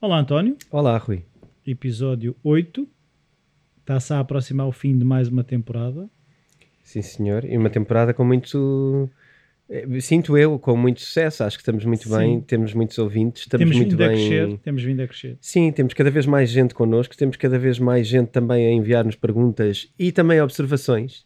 Olá, António. Olá, Rui. Episódio 8. Está-se a aproximar o fim de mais uma temporada. Sim, senhor. E uma temporada com muito. eh, Sinto eu com muito sucesso. Acho que estamos muito Sim. bem, temos muitos ouvintes, estamos temos muito vindo a bem. crescer. Temos vindo a crescer. Sim, temos cada vez mais gente connosco, temos cada vez mais gente também a enviar-nos perguntas e também observações.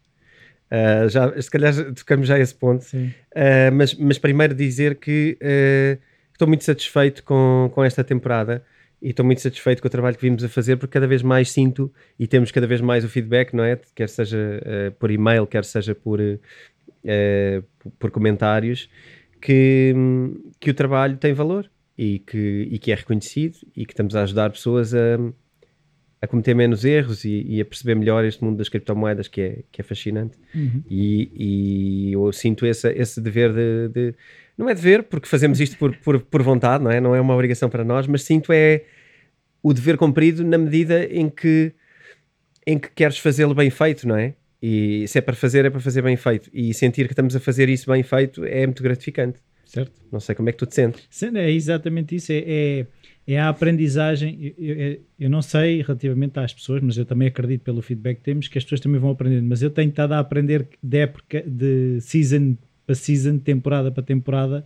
Ah, já, se calhar tocamos já a esse ponto. Sim. Uh, mas, mas primeiro dizer que uh, estou muito satisfeito com, com esta temporada e estou muito satisfeito com o trabalho que vimos a fazer porque cada vez mais sinto e temos cada vez mais o feedback, não é? Quer seja uh, por e-mail, quer seja por, uh, por- comentários, que, que o trabalho tem valor e que, e que é reconhecido e que estamos a ajudar pessoas a, a cometer menos erros e, e a perceber melhor este mundo das criptomoedas que é, que é fascinante. Uhum. E, e eu sinto esse, esse dever de, de- Não é dever, porque fazemos isto por, por, por vontade, não é? Não é uma obrigação para nós, mas sinto é o dever cumprido na medida em que, em que queres fazê-lo bem feito, não é? E se é para fazer, é para fazer bem feito. E sentir que estamos a fazer isso bem feito é muito gratificante. Certo? Não sei como é que tu te sentes. É exatamente isso. É, é, é a aprendizagem. Eu, eu- eu não sei relativamente às pessoas, mas eu também acredito pelo feedback que temos que as pessoas também vão aprendendo. Mas eu tenho estado a aprender de época, de season para season, temporada para temporada.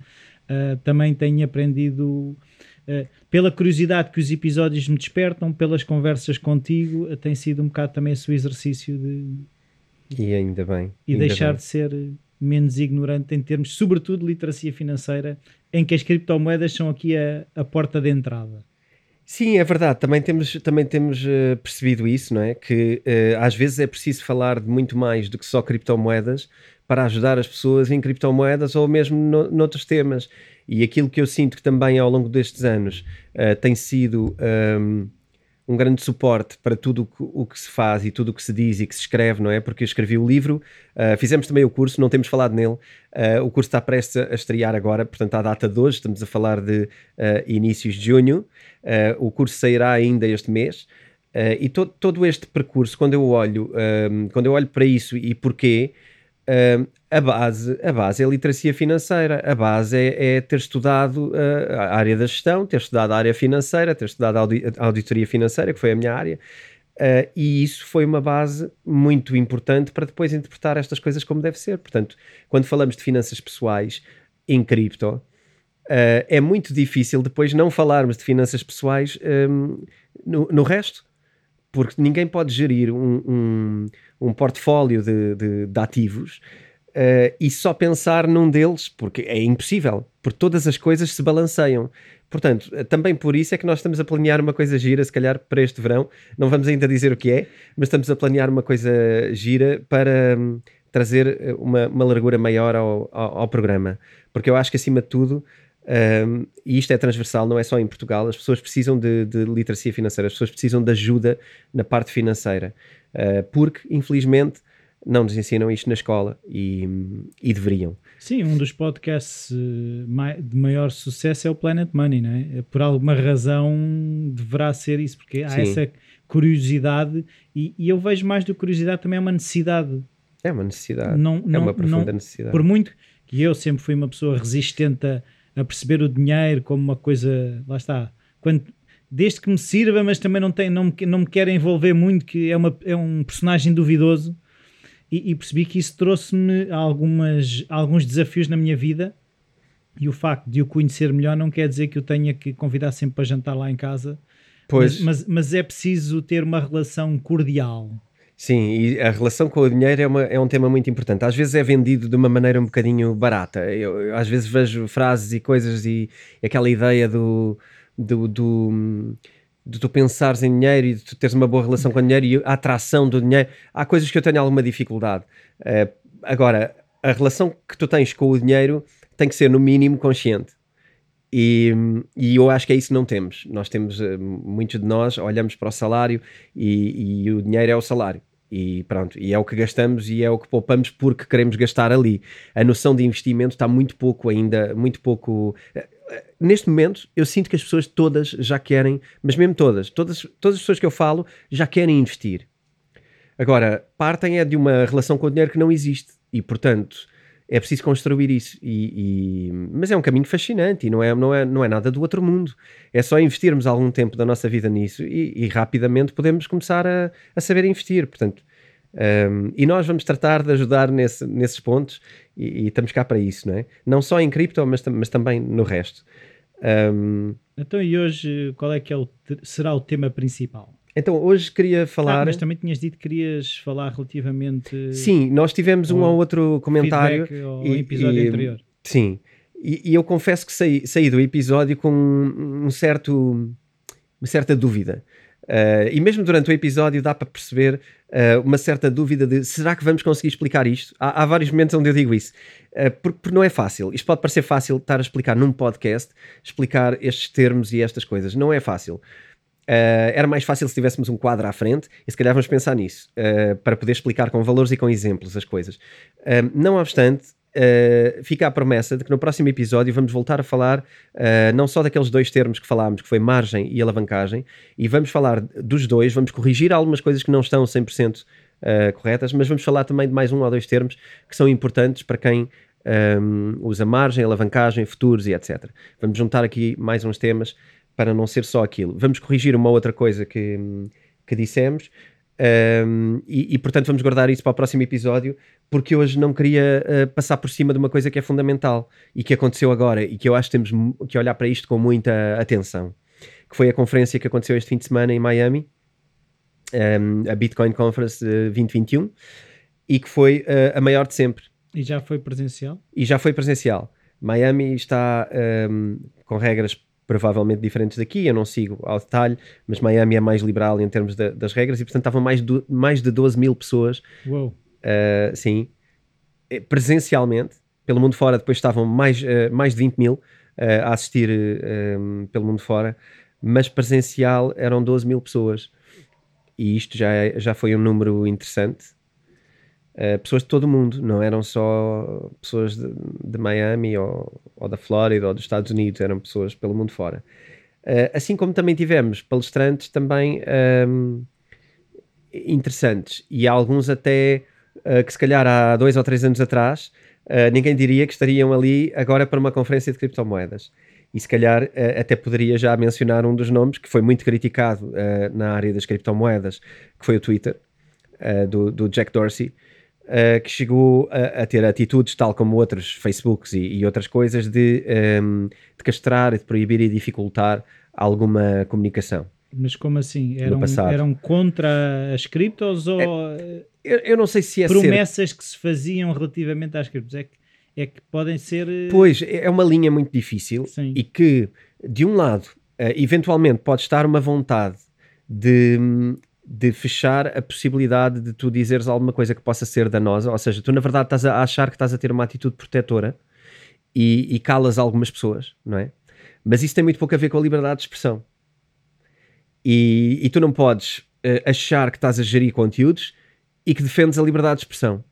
ah, também tenho aprendido ah, pela curiosidade que os episódios me despertam, pelas conversas contigo. tem sido um bocado também esse o exercício de, E ainda bem. e ainda deixar bem. de ser menos ignorante em termos, sobretudo, de literacia financeira, em que as criptomoedas são aqui a, a porta de entrada. Sim, é verdade. Também temos, também temos eh, percebido isso, não é? Que eh, às vezes é preciso falar de muito mais do que só criptomoedas para ajudar as pessoas em criptomoedas ou mesmo no, noutros temas. E aquilo que eu sinto que também ao longo destes anos eh, tem sido ahm, um grande suporte para tudo o que, o que se faz e tudo o que se diz e que se escreve, não é? Porque eu escrevi o livro, ah, fizemos também o curso, não temos falado nele. Ah, o curso está prestes a estrear agora, portanto, à data de hoje, estamos a falar de inícios de junho. O curso sairá ainda este mês. E to- todo este percurso, quando eu olho, ahm, quando eu olho para isso e porquê, ahm, a base, a base é a literacia financeira, a base é, é ter estudado ah, a área da gestão, ter estudado a área financeira, ter estudado a audi- a auditoria financeira, que foi a minha área, ah, e isso foi uma base muito importante para depois interpretar estas coisas como deve ser. Portanto, quando falamos de finanças pessoais em cripto, ah, é muito difícil depois não falarmos de finanças pessoais hum, no, no resto, porque ninguém pode gerir um, um, um portfólio de, de- de ativos ah, e só pensar num deles, porque é impossível, porque todas as coisas se balanceiam. Portanto, eh, também por isso é que nós estamos a planear uma coisa gira, se calhar para este verão, não vamos ainda dizer o que é, mas estamos a planear uma coisa gira para hum, trazer eh, uma, uma largura maior ao, ao, ao programa, porque eu acho que acima de tudo um, e isto é transversal, não é só em Portugal. As pessoas precisam de, de literacia financeira, as pessoas precisam de ajuda na parte financeira, uh, porque infelizmente não nos ensinam isto na escola e, e deveriam. Sim, um dos podcasts eh, de maior sucesso é o Planet Money, não é? Por alguma razão deverá ser isso, porque há Sim. essa curiosidade e, e eu vejo mais do que curiosidade também é uma necessidade. É uma necessidade, Não, é não, uma profunda não- necessidade. Por muito que eu sempre fui uma pessoa resistente a, a perceber o dinheiro como uma coisa, lá está, quando, desde que me sirva, mas também não, tem, não, me, não me quer envolver muito, que é, uma, é um personagem duvidoso. E, e percebi que isso trouxe-me algumas, alguns desafios na minha vida. E o facto de o conhecer melhor não quer dizer que eu tenha que convidar sempre para jantar lá em casa. Pois, Mas, mas, mas é preciso ter uma relação cordial. Sim, e a relação com o dinheiro é, uma- é um tema muito importante. Às vezes é vendido de uma maneira um bocadinho barata. Eu, eu às vezes vejo frases e coisas e, aquela ideia do, do, do- de tu pensares em dinheiro e de tu teres uma boa relação com o dinheiro e a atração do dinheiro. Há coisas que eu tenho alguma dificuldade. Eh, agora, a relação que tu tens com o dinheiro tem que ser no mínimo consciente. E, e, eu acho que é isso que não temos. Nós temos, uh, muitos de nós olhamos para o salário e, e, o dinheiro é o salário. E pronto, e é o que gastamos e é o que poupamos porque queremos gastar ali. A noção de investimento está muito pouco ainda, muito pouco. Uh, neste momento, eu sinto que as pessoas todas já querem, mas mesmo todas, todas, todas as pessoas que eu falo já querem investir. Agora, partem é de uma relação com o dinheiro que não existe e, portanto, é preciso construir isso. E, e, mas é um caminho fascinante e não é, não, é, não é nada do outro mundo. É só investirmos algum tempo da nossa vida nisso e, e rapidamente podemos começar a, a saber investir. Portanto, um, e nós vamos tratar de ajudar nesse, nesses pontos e, e, estamos cá para isso, não é? Não só em cripto, mas, mas também no resto. Um, então, e hoje qual é que é o, será o tema principal? Então, hoje queria falar. Ah, mas também tinhas dito que querias falar relativamente. Sim, nós tivemos um ou outro comentário. Ao e, episódio e, anterior. Sim, e, e, eu confesso que saí, saí do episódio com um certo, uma certa dúvida. Uh, e mesmo durante o episódio dá para perceber uh, uma certa dúvida de será que vamos conseguir explicar isto? Há, há vários momentos onde eu digo isso, uh, porque, porque, não é fácil. Isto pode parecer fácil estar a explicar num podcast, explicar estes termos e estas coisas. Não é fácil. Uh, era mais fácil se tivéssemos um quadro à frente e se calhar vamos pensar nisso uh, para poder explicar com valores e com exemplos as coisas. Uh, não obstante, fica a promessa de que no próximo episódio vamos voltar a falar não só daqueles dois termos que falámos, que foi margem e alavancagem, e vamos falar dos dois, vamos corrigir algumas coisas que não estão 100% corretas, mas vamos falar também de mais um ou dois termos que são importantes para quem um, usa margem, alavancagem, futuros e etc. Vamos juntar aqui mais uns temas para não ser só aquilo. Vamos corrigir uma outra coisa que, que dissemos. Um, e, e, portanto vamos guardar isso para o próximo episódio porque hoje não queria uh, passar por cima de uma coisa que é fundamental e que aconteceu agora e que eu acho que temos que olhar para isto com muita atenção que foi a conferência que aconteceu este fim de semana em Miami um, a Bitcoin Conference 2021 e que foi uh, a maior de sempre e já foi presencial? e já foi presencial Miami está um, com regras provavelmente diferentes daqui, eu não sigo ao detalhe, mas Miami é mais liberal em termos de, das regras e portanto estavam mais, do, mais de 12 mil pessoas, uh, sim, eh, presencialmente, pelo mundo fora depois estavam mais, uh, mais de 20 mil uh, a assistir pelo mundo fora, mas presencial eram 12 mil pessoas. E isto já, é, já foi um número interessante Uh, pessoas de todo o mundo, não eram só pessoas de, de Miami ou, ou, da Flórida ou dos Estados Unidos, eram pessoas pelo mundo fora. Uh, assim como também tivemos palestrantes também um, ehm, interessantes e alguns até uh, que se calhar há dois ou três anos atrás ninguém diria que estariam ali agora para uma conferência de criptomoedas. E se calhar até poderia já mencionar um dos nomes que foi muito criticado na área das criptomoedas, que foi o Twitter, do, do Jack Dorsey, uh, que chegou a, a, ter atitudes, tal como outros Facebooks e, e outras coisas, de, um, ehm, de castrar, de proibir e dificultar alguma comunicação. Mas como assim? Eram, eram contra as criptos ou é, eu, eu, não sei se é promessas ser... que se faziam relativamente às criptos? É que, é que podem ser. Eh, pois, é uma linha muito difícil Sim. e que, de um lado, eventualmente pode estar uma vontade de, de fechar a possibilidade de tu dizeres alguma coisa que possa ser danosa, ou seja, tu na verdade estás a achar que estás a ter uma atitude protetora e, e calas algumas pessoas, não é? Mas isso tem muito pouco a ver com a liberdade de expressão. E, e tu não podes uh, achar que estás a gerir conteúdos e que defendes a liberdade de expressão.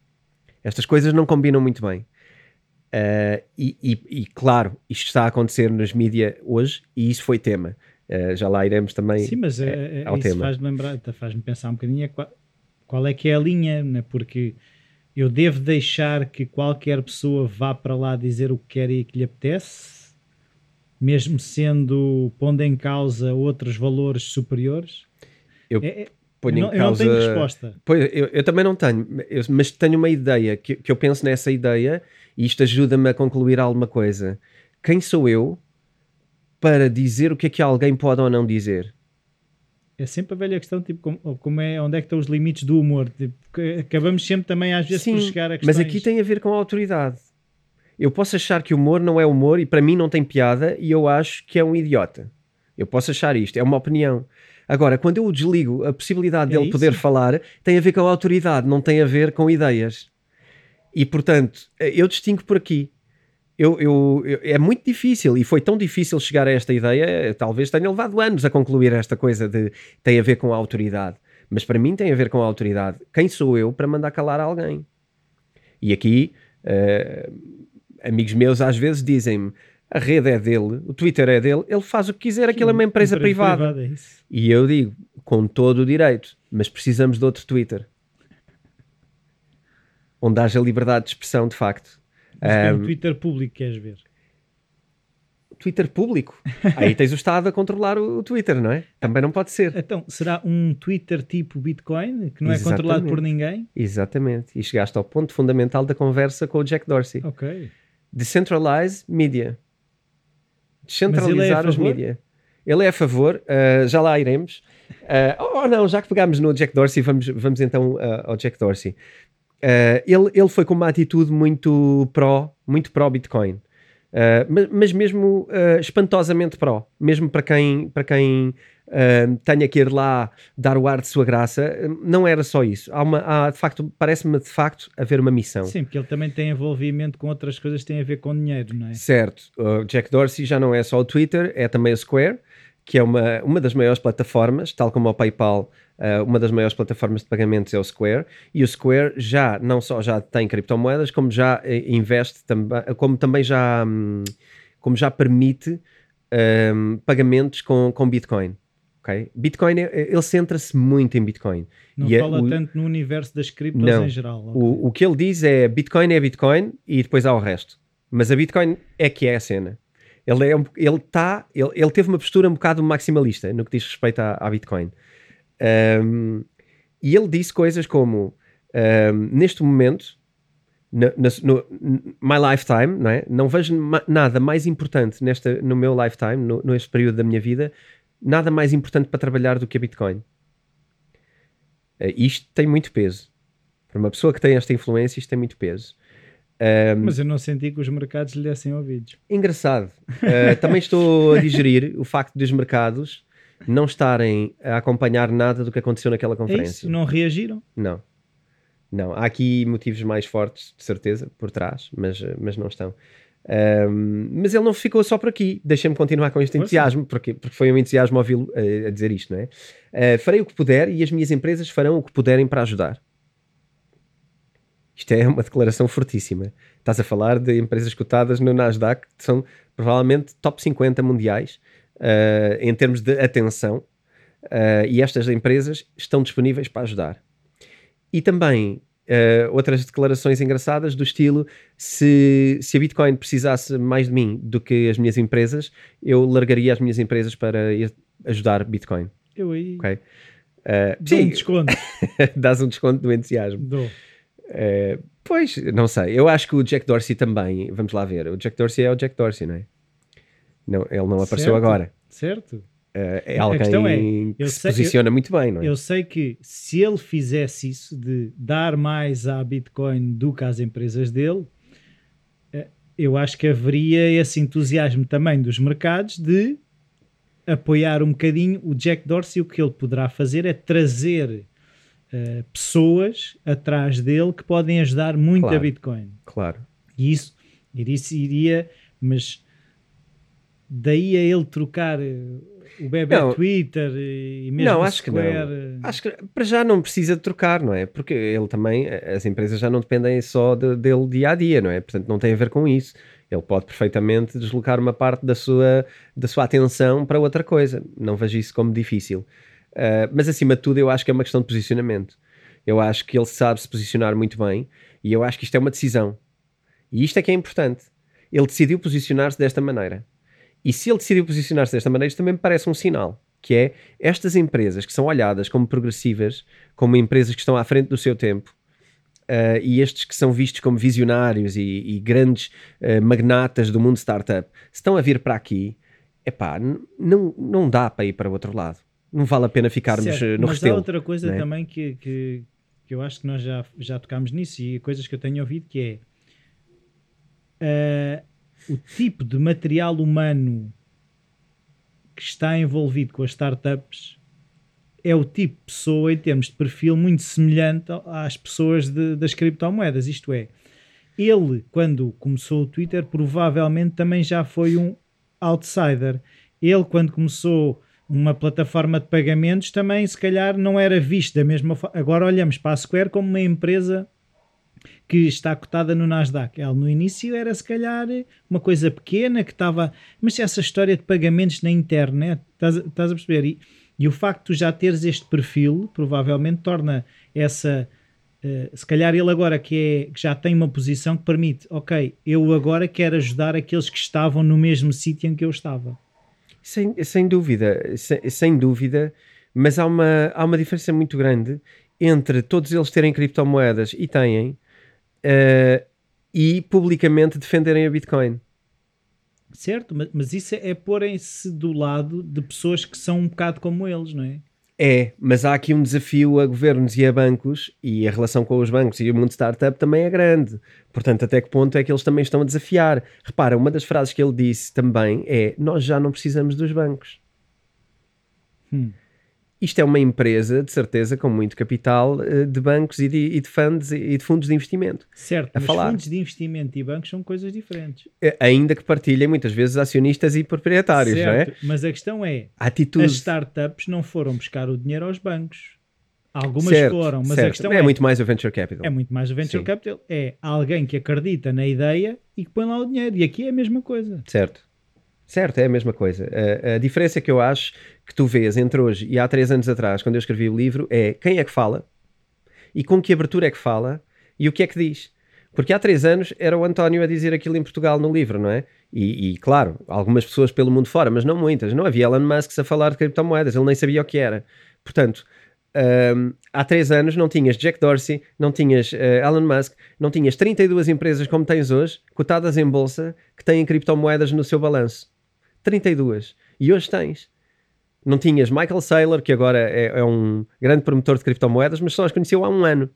Estas coisas não combinam muito bem. Uh, e, e, e, claro, isto está a acontecer nas mídias hoje e isso foi tema. Uh, já lá iremos também Sim, mas é, é, ao isso tema. faz-me lembrar, faz-me pensar um bocadinho qual, qual, é que é a linha, né? porque eu devo deixar que qualquer pessoa vá para lá dizer o que quer e que lhe apetece, mesmo sendo pondo em causa outros valores superiores? Eu é, é ponho não, em causa... Eu não tenho resposta. Pois, eu, eu também não tenho, eu, mas tenho uma ideia, que, que eu penso nessa ideia e isto ajuda-me a concluir alguma coisa. Quem sou eu para dizer o que é que alguém pode ou não dizer. É sempre a velha questão, tipo, como, como é, onde é que estão os limites do humor? Tipo, acabamos sempre também às vezes Sim, por chegar a questões... mas aqui tem a ver com a autoridade. Eu posso achar que o humor não é humor e para mim não tem piada e eu acho que é um idiota. Eu posso achar isto, é uma opinião. Agora, quando eu desligo a possibilidade é dele isso? poder falar, tem a ver com a autoridade, não tem a ver com ideias. E portanto, eu distingo por aqui. Eu, eu, eu, é muito difícil e foi tão difícil chegar a esta ideia, talvez tenha levado anos a concluir esta coisa de tem a ver com a autoridade. Mas para mim tem a ver com a autoridade. Quem sou eu para mandar calar alguém? E aqui, uh, amigos meus às vezes dizem-me: a rede é dele, o Twitter é dele, ele faz o que quiser, aquilo é uma empresa, privada. privada é e eu digo, com todo o direito, mas precisamos de outro Twitter. Onde haja liberdade de expressão, de facto. Mas um, Twitter público, queres ver? Twitter público. Aí tens o Estado a controlar o, Twitter, não é? Também não pode ser. Então, será um Twitter tipo Bitcoin, que não Exatamente. é controlado por ninguém? Exatamente. E chegaste ao ponto fundamental da conversa com o Jack Dorsey. Ok. Decentralize media. Descentralizar é os media. Ele é a favor, uh, já lá iremos. Uh, oh não, já que pegámos no Jack Dorsey, vamos, vamos então uh, ao Jack Dorsey. Ele, ele foi com uma atitude muito pró, muito pró-Bitcoin. Uh, mas, mas, mesmo uh, espantosamente pró, mesmo para quem, para quem uh, tenha que ir lá dar o ar de sua graça, não era só isso. Há, uma, há de facto, parece-me de facto haver uma missão. Sim, porque ele também tem envolvimento com outras coisas que têm a ver com dinheiro, não é? Certo. O Jack Dorsey já não é só o Twitter, é também o Square, que é uma, uma das maiores plataformas, tal como o PayPal Uh, uma das maiores plataformas de pagamentos é o Square e o Square já não só já tem criptomoedas como já eh, investe também como também já hum, como já permite um, pagamentos com, com Bitcoin okay? Bitcoin é, ele centra-se muito em Bitcoin não e fala é, o, tanto no universo das criptos não, em geral okay. o, o que ele diz é Bitcoin é Bitcoin e depois há o resto mas a Bitcoin é que é a cena ele, é, ele, tá, ele, ele teve uma postura um bocado maximalista no que diz respeito à, à Bitcoin um, e ele disse coisas como: um, neste momento, no, no, no, my lifetime, não, é? não vejo ma nada mais importante nesta, no meu lifetime, no, neste período da minha vida, nada mais importante para trabalhar do que a Bitcoin. Uh, isto tem muito peso. Para uma pessoa que tem esta influência, isto tem muito peso. Um, Mas eu não senti que os mercados lhe dessem ouvidos. Engraçado. Uh, também estou a digerir o facto dos mercados não estarem a acompanhar nada do que aconteceu naquela é conferência. É isso? Não reagiram? Não. Não. Há aqui motivos mais fortes, de certeza, por trás, mas, mas não estão. Um, mas ele não ficou só por aqui. Deixem-me continuar com este entusiasmo, porque, porque foi um entusiasmo ouvi-lo a, a, dizer isto, não é? Uh, farei o que puder e as minhas empresas farão o que puderem para ajudar. Isto é uma declaração fortíssima. Estás a falar de empresas cotadas no Nasdaq, que são provavelmente top 50 mundiais, uh, em termos de atenção, uh, e estas empresas estão disponíveis para ajudar. E também uh, outras declarações engraçadas do estilo: se, se a Bitcoin precisasse mais de mim do que as minhas empresas, eu largaria as minhas empresas para ajudar Bitcoin. Eu aí. Okay? Uh, Dou um desconto. Dás um desconto do entusiasmo. Dou. Uh, pois, não sei. Eu acho que o Jack Dorsey também. Vamos lá ver. O Jack Dorsey é o Jack Dorsey, não é? Não, ele não apareceu certo, agora. Certo. Uh, é alguém é, que se posiciona eu, muito bem, não é? Eu sei que se ele fizesse isso de dar mais à Bitcoin do que às empresas dele, uh, eu acho que haveria esse entusiasmo também dos mercados de apoiar um bocadinho o Jack Dorsey. O que ele poderá fazer é trazer uh, pessoas atrás dele que podem ajudar muito claro, a Bitcoin. Claro. E isso, isso iria, mas daí a ele trocar eh, o bebê não, Twitter e mesmo não, acho Square. Que não. Acho que para já não precisa de trocar, não é? Porque ele também, as empresas já não dependem só de, dele dia a dia, não é? Portanto, não tem a ver com isso. Ele pode perfeitamente deslocar uma parte da sua, da sua atenção para outra coisa. Não vejo isso como difícil. Uh, mas acima de tudo, eu acho que é uma questão de posicionamento. Eu acho que ele sabe se posicionar muito bem e eu acho que isto é uma decisão. E isto é que é importante. Ele decidiu posicionar-se desta maneira. E se ele decidiu posicionar-se desta maneira, isto também me parece um sinal, que é estas empresas que são olhadas como progressivas, como empresas que estão à frente do seu tempo, uh, e estes que são vistos como visionários e, e grandes uh, magnatas do mundo startup, estão a vir para aqui, epá, não, não dá para ir para o outro lado. Não vale a pena ficarmos certo, eh, no Mas restelo, há outra coisa né? também que, que, que, eu acho que nós já, já tocámos nisso e coisas que eu tenho ouvido que é... Uh, o tipo de material humano que está envolvido com as startups é o tipo de pessoa em termos de perfil muito semelhante às pessoas de, das criptomoedas. Isto é, ele, quando começou o Twitter, provavelmente também já foi um outsider. Ele, quando começou uma plataforma de pagamentos, também se calhar não era visto da mesma forma. Agora olhamos para a Square como uma empresa que está cotada no Nasdaq. Ela no início era se calhar uma coisa pequena que estava. Mas essa história de pagamentos na internet, estás, estás a perceber? E, e o facto de já teres este perfil provavelmente torna essa. Uh, se calhar ele agora que, é, que já tem uma posição que permite, ok, eu agora quero ajudar aqueles que estavam no mesmo sítio em que eu estava. Sem, sem dúvida, sem, sem, dúvida, mas há uma, há uma diferença muito grande entre todos eles terem criptomoedas e têm, uh, e publicamente defenderem a Bitcoin. Certo, mas, mas isso é, é porem-se do lado de pessoas que são um bocado como eles, não é? É, mas há aqui um desafio a governos e a bancos, e a relação com os bancos e o mundo startup também é grande. Portanto, até que ponto é que eles também estão a desafiar? Repara, uma das frases que ele disse também é: Nós já não precisamos dos bancos. Hum isto é uma empresa, de certeza, com muito capital eh, de bancos e de, e de fundos e de fundos de investimento. Certo, a mas falar. fundos de investimento e bancos são coisas diferentes. Eh, ainda que partilhem muitas vezes acionistas e proprietários, certo, não é? Mas a questão é, a atitude... as startups não foram buscar o dinheiro aos bancos. Algumas certo, foram, mas certo. a questão é, é muito mais o venture capital. É muito mais o venture Sim. capital. É alguém que acredita na ideia e que põe lá o dinheiro. E aqui é a mesma coisa. Certo. Certo, é a mesma coisa. A, a, diferença que eu acho que tu vês entre hoje e há três anos atrás, quando eu escrevi o livro, é quem é que fala e com que abertura é que fala e o que é que diz. Porque há três anos era o António a dizer aquilo em Portugal no livro, não é? E, e claro, algumas pessoas pelo mundo fora, mas não muitas. Não havia Elon Musk a falar de criptomoedas, ele nem sabia o que era. Portanto, um, há três anos não tinhas Jack Dorsey, não tinhas uh, Elon Musk, não tinhas 32 empresas como tens hoje, cotadas em bolsa, que têm criptomoedas no seu balanço. 32. E hoje tens. Não tinhas Michael Saylor, que agora é, é um grande promotor de criptomoedas, mas só as conheceu há um ano.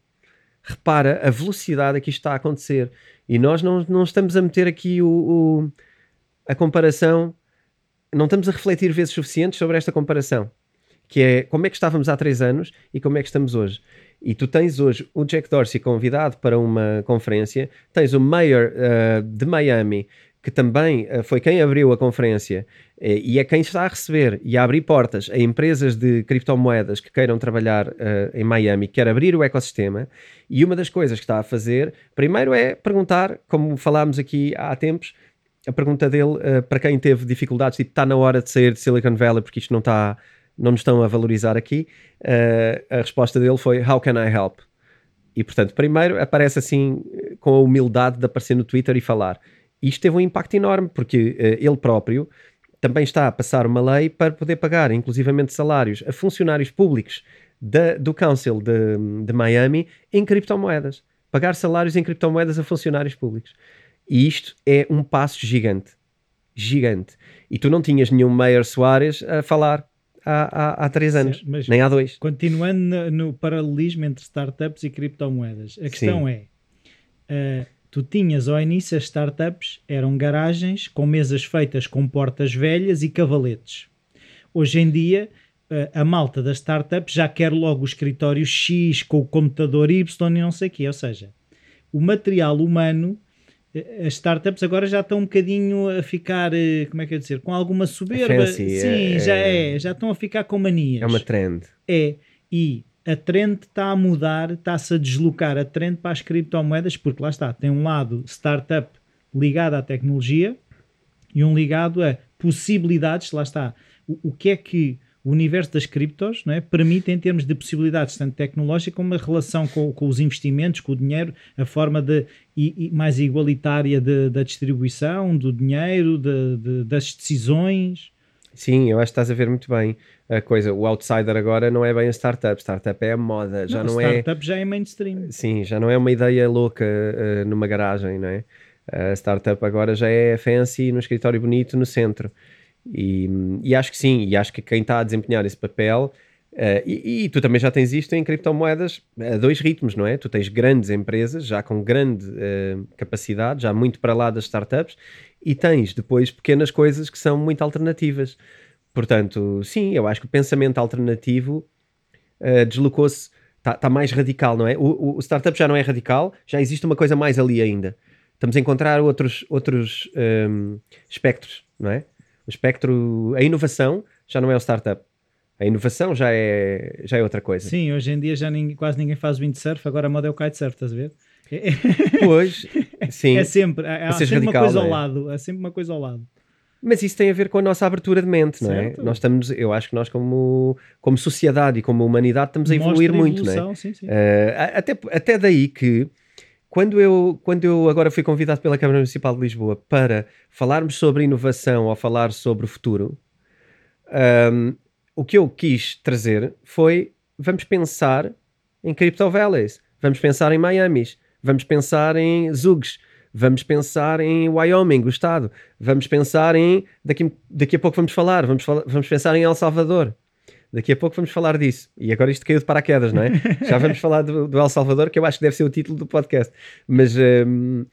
Repara a velocidade a que isto está a acontecer. E nós não, não estamos a meter aqui o, o, a comparação, não estamos a refletir vezes suficientes sobre esta comparação. Que é como é que estávamos há três anos e como é que estamos hoje. E tu tens hoje o Jack Dorsey convidado para uma conferência, tens o Mayor uh, de Miami que também uh, foi quem abriu a conferência uh, e é quem está a receber e a abrir portas a empresas de criptomoedas que queiram trabalhar uh, em Miami, quer abrir o ecossistema. E uma das coisas que está a fazer, primeiro é perguntar, como falámos aqui há tempos, a pergunta dele para quem teve dificuldades, tipo, está na hora de sair de Silicon Valley porque isto não está, não nos estão a valorizar aqui. a resposta dele foi: How can I help? E portanto, primeiro aparece assim com a humildade de aparecer no Twitter e falar isto teve um impacto enorme, porque uh, ele próprio também está a passar uma lei para poder pagar, inclusivamente salários, a funcionários públicos da, do Council de, de Miami em criptomoedas. Pagar salários em criptomoedas a funcionários públicos. E isto é um passo gigante. Gigante. E tu não tinhas nenhum Mayor Soares a falar há, há, há três anos, Sim, nem há dois. Continuando no, no, paralelismo entre startups e criptomoedas, a questão Sim. é. Uh, tu tinhas ao início as startups, eram garagens com mesas feitas com portas velhas e cavaletes. Hoje em dia, eh, a malta das startups já quer logo o escritório X com o computador Y e não sei o quê. Ou seja, o material humano, eh, as startups agora já estão um bocadinho a ficar, eh, como é que eu dizer, com alguma soberba. Fancy, Sim, é, já é, já estão a ficar com manias. É uma trend. É, e a trend está a mudar, está-se a deslocar a trend para as criptomoedas, porque lá está, tem um lado startup ligado à tecnologia e um ligado a possibilidades, lá está, o, o que é que o universo das criptos não é, permite em termos de possibilidades, tanto tecnológica como a relação com, com os investimentos, com o dinheiro, a forma de, e, e mais igualitária da distribuição do dinheiro, de, de, das decisões. Sim, eu acho que estás a ver muito bem a coisa. O outsider agora não é bem a startup, startup é a moda, já não, não é. Startup já é mainstream. Sim, já não é uma ideia louca uh, numa garagem, não é? A startup agora já é fancy no escritório bonito no centro. E, e acho que sim, e acho que quem está a desempenhar esse papel. Uh, e, e, tu também já tens isto em criptomoedas a dois ritmos, não é? Tu tens grandes empresas já com grande uh, capacidade, já muito para lá das startups, e tens depois pequenas coisas que são muito alternativas. Portanto, sim, eu acho que o pensamento alternativo uh, deslocou-se, está tá mais radical, não é? O, o, startup já não é radical, já existe uma coisa mais ali ainda. Estamos a encontrar outros, outros um, espectros, não é? O espectro, a inovação já não é o startup. A inovação já é, já é outra coisa. Sim, hoje em dia já ninguém, quase ninguém faz windsurf, agora a moda é o kitesurf, estás a ver? Pois, sim. É sempre, há, há sempre radical, uma coisa é? ao lado, há sempre uma coisa ao lado. Mas isso tem a ver com a nossa abertura de mente, não é? Nós estamos, eu acho que nós como, como sociedade e como humanidade estamos a evoluir muito, não é? Sim, sim. Uh, até, até daí que quando eu, quando eu agora fui convidado pela Câmara Municipal de Lisboa para falarmos sobre inovação ou falar sobre o futuro, um, o que eu quis trazer foi vamos pensar em Crypto Valleys, vamos pensar em Miami, vamos pensar em Zugs, vamos pensar em Wyoming, o estado, vamos pensar em daqui, daqui a pouco vamos falar, vamos, vamos pensar em El Salvador. Daqui a pouco vamos falar disso. E agora isto caiu de paraquedas, não é? Já vamos falar do, do, El Salvador, que eu acho que deve ser o título do podcast. Mas, um,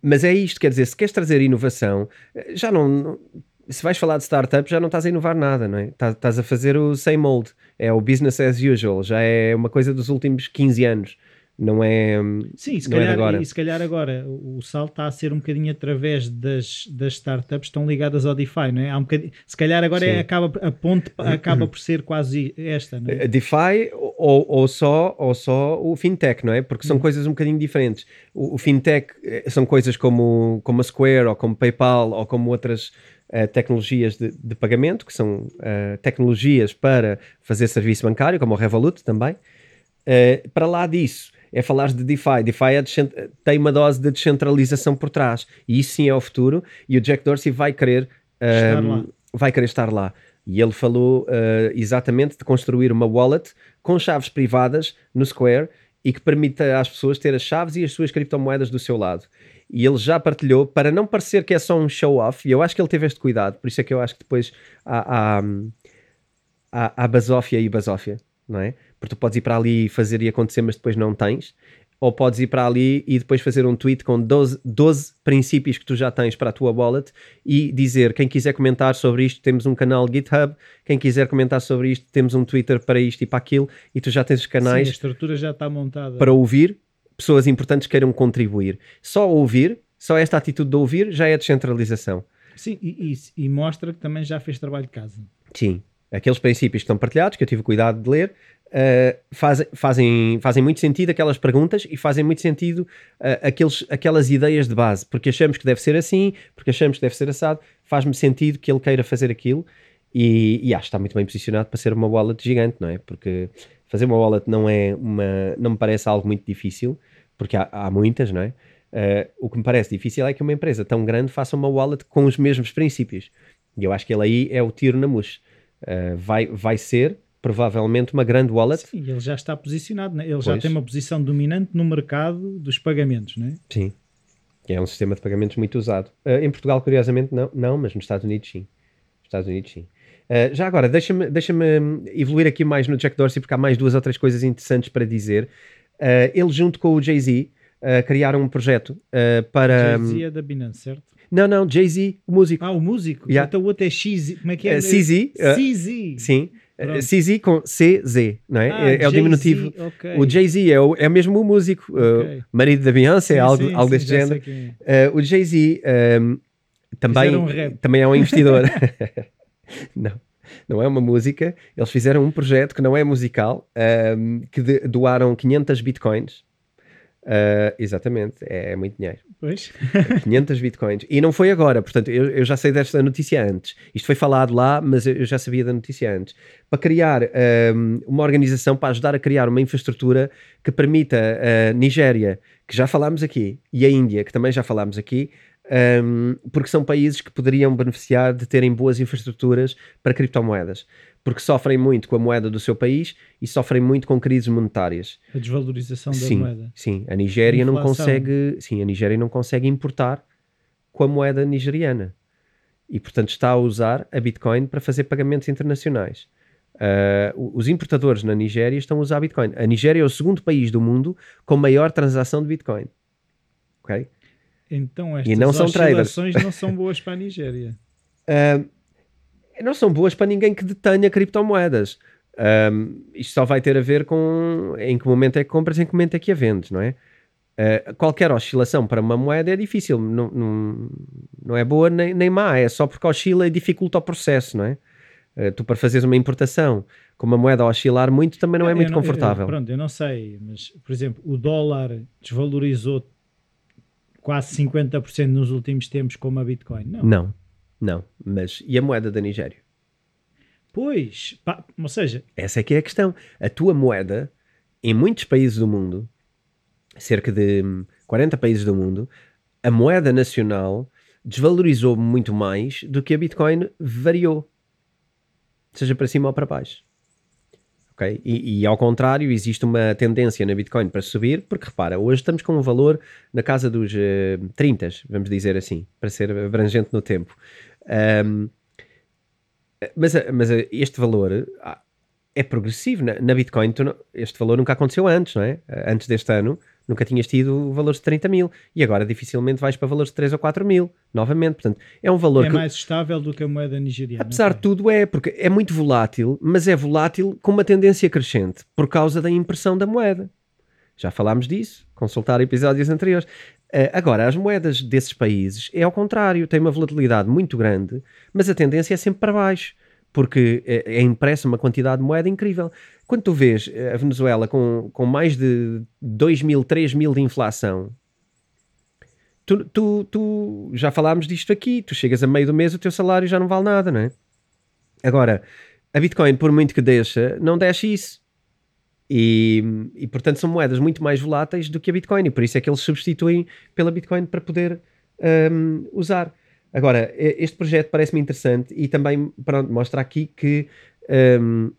mas é isto, quer dizer, se queres trazer inovação, já não, se vais falar de startup, já não estás a inovar nada, não é? Estás a fazer o same old, é o business as usual, já é uma coisa dos últimos 15 anos não é Sim, se, não calhar, é agora. e se calhar agora o salto está a ser um bocadinho através das, das startups que estão ligadas ao DeFi, não é? Há um se calhar agora é, acaba, a ponte acaba por ser quase esta, não é? DeFi ou, ou, só, ou só o fintech, não é? Porque são hum. coisas um bocadinho diferentes. O, o, fintech eh, são coisas como, como a Square ou como PayPal ou como outras uh, tecnologias de, de, pagamento, que são uh, tecnologias para fazer serviço bancário, como o Revolut também. Uh, para lá disso, é falar de DeFi. DeFi é tem uma dose de descentralização por trás. E isso sim é o futuro. E o Jack Dorsey vai querer, um, vai querer estar lá. E ele falou uh, exatamente de construir uma wallet com chaves privadas no Square e que permita às pessoas ter as chaves e as suas criptomoedas do seu lado. E ele já partilhou, para não parecer que é só um show-off, e eu acho que ele teve este cuidado, por isso é que eu acho que depois há, há, há, há basófia e basófia, não é? Porque tu podes ir para ali e fazer e acontecer, mas depois não tens. Ou podes ir para ali e depois fazer um tweet com 12, 12 princípios que tu já tens para a tua wallet e dizer: quem quiser comentar sobre isto, temos um canal GitHub. Quem quiser comentar sobre isto, temos um Twitter para isto e para aquilo. E tu já tens os canais. Sim, a estrutura já está montada. Para ouvir, pessoas importantes queiram contribuir. Só ouvir, só esta atitude de ouvir já é descentralização. Sim, e, e, e mostra que também já fez trabalho de casa. Sim, aqueles princípios que estão partilhados, que eu tive cuidado de ler, uh, fazem, fazem, fazem muito sentido aquelas perguntas e fazem muito sentido uh, aqueles, aquelas ideias de base, porque achamos que deve ser assim, porque achamos que deve ser assado, faz-me sentido que ele queira fazer aquilo e, e, acho que está muito bem posicionado para ser uma wallet gigante, não é? Porque fazer uma wallet não é uma, não me parece algo muito difícil, porque há, há muitas, não é? Uh, o que me parece difícil é que uma empresa tão grande faça uma wallet com os mesmos princípios. E eu acho que ele aí é o tiro na mousse. Uh, vai, vai ser provavelmente uma grande wallet. Sim, ele já está posicionado, né? ele pois. já tem uma posição dominante no mercado dos pagamentos, não é? Sim, é um sistema de pagamentos muito usado. Uh, em Portugal, curiosamente, não, não, mas nos Estados Unidos, sim. Nos Estados Unidos, sim. Uh, já agora, deixa-me deixa evoluir aqui mais no Jack Dorsey, porque há mais duas ou três coisas interessantes para dizer. Uh, ele, junto com o Jay-Z, criaram um projeto para. Jay-Z é da Binance, certo? Não, não, Jay-Z, o músico. Ah, o músico? Yeah. Então o outro é X, como é que é? CZ. CZ. Sim. Pronto. CZ com CZ, não é? Ah, é, é, o diminutivo. Okay. O Jay-Z é, o, é mesmo o músico, uh, okay. uh, marido da Beyoncé, sim, algo, sim, algo sim, deste género. É. Uh, o Jay-Z um, também, um também é um investidor. não, não é uma música. Eles fizeram um projeto que não é musical, um, que de, doaram 500 bitcoins Uh, exatamente, é, é, muito dinheiro. Pois. 500 bitcoins. E não foi agora, portanto, eu, eu, já sei desta notícia antes. Isto foi falado lá, mas eu, eu já sabia da notícia antes. Para criar um, uma organização, para ajudar a criar uma infraestrutura que permita a Nigéria, que já falámos aqui, e a Índia, que também já falámos aqui, um, porque são países que poderiam beneficiar de terem boas infraestruturas para criptomoedas porque sofrem muito com a moeda do seu país e sofrem muito com crises monetárias. A desvalorização sim, da moeda. Sim, a Nigéria não consegue, sim, a Nigéria não consegue importar com a moeda nigeriana. E portanto está a usar a Bitcoin para fazer pagamentos internacionais. Uh, os importadores na Nigéria estão a usar Bitcoin. A Nigéria é o segundo país do mundo com maior transação de Bitcoin. Ok? Então estas e não são oscilações não são boas para a Nigéria. Uh, não são boas para ninguém que detenha criptomoedas. Um, isto só vai ter a ver com em que momento é que compras, em que momento é que a vendes, não é? Uh, qualquer oscilação para uma moeda é difícil, não, não, não é boa nem, nem má, é só porque oscila e dificulta o processo, não é? Uh, tu para fazeres uma importação com uma moeda a oscilar muito também não é muito não, confortável. Eu, pronto, eu não sei, mas por exemplo, o dólar desvalorizou quase 50% nos últimos tempos como a Bitcoin. Não. Não, não. Mas e a moeda da Nigéria? Pois, pá, ou seja... Essa é que é a questão. A tua moeda, em muitos países do mundo, cerca de 40 países do mundo, a moeda nacional desvalorizou muito mais do que a Bitcoin variou, seja para cima ou para baixo. Okay? E, e, ao contrário, existe uma tendência na Bitcoin para subir, porque repara, hoje estamos com um valor na casa dos uh, eh, 30, vamos dizer assim, para ser abrangente no tempo. Um, mas, mas este valor ah, é progressivo. Na, na Bitcoin, não, este valor nunca aconteceu antes, não é? Antes deste ano, nunca tinhas tido valores de 30 mil e agora dificilmente vais para valores de 3 ou 4 mil novamente. Portanto, é um valor é que, mais estável do que a moeda nigeriana. Apesar de tudo, é porque é muito volátil, mas é volátil com uma tendência crescente por causa da impressão da moeda. Já falámos disso, consultar episódios anteriores. Uh, agora, as moedas desses países é ao contrário, tem uma volatilidade muito grande, mas a tendência é sempre para baixo porque é, é impressa uma quantidade de moeda incrível. Quando tu vês eh, a Venezuela com, com mais de 2 mil, 3 mil de inflação, tu, tu, tu, já falámos disto aqui, tu chegas a meio do mês, o teu salário já não vale nada, não é? Agora, a Bitcoin, por muito que deixa, não deixa isso. E, e portanto são moedas muito mais voláteis do que a Bitcoin, e por isso é que eles substituem pela Bitcoin para poder um, usar. Agora, este projeto parece-me interessante e também pronto, mostra aqui que um,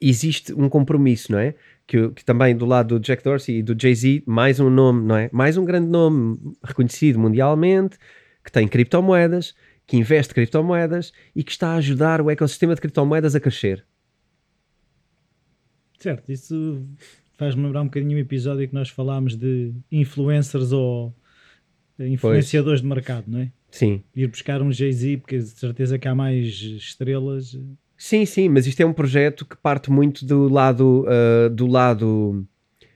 existe um compromisso, não é? Que, que, também do lado do Jack Dorsey e do Jay-Z, mais um nome, não é? Mais um grande nome reconhecido mundialmente, que tem criptomoedas, que investe criptomoedas e que está a ajudar o ecossistema de criptomoedas a crescer. Certo, isso faz-me lembrar um bocadinho um episódio que nós falámos de influencers ou influenciadores pois. de mercado, não é? Sim. Ir buscar um Jay-Z, porque de certeza que há mais estrelas. Sim, sim, mas isto é um projeto que parte muito do lado, uh, do lado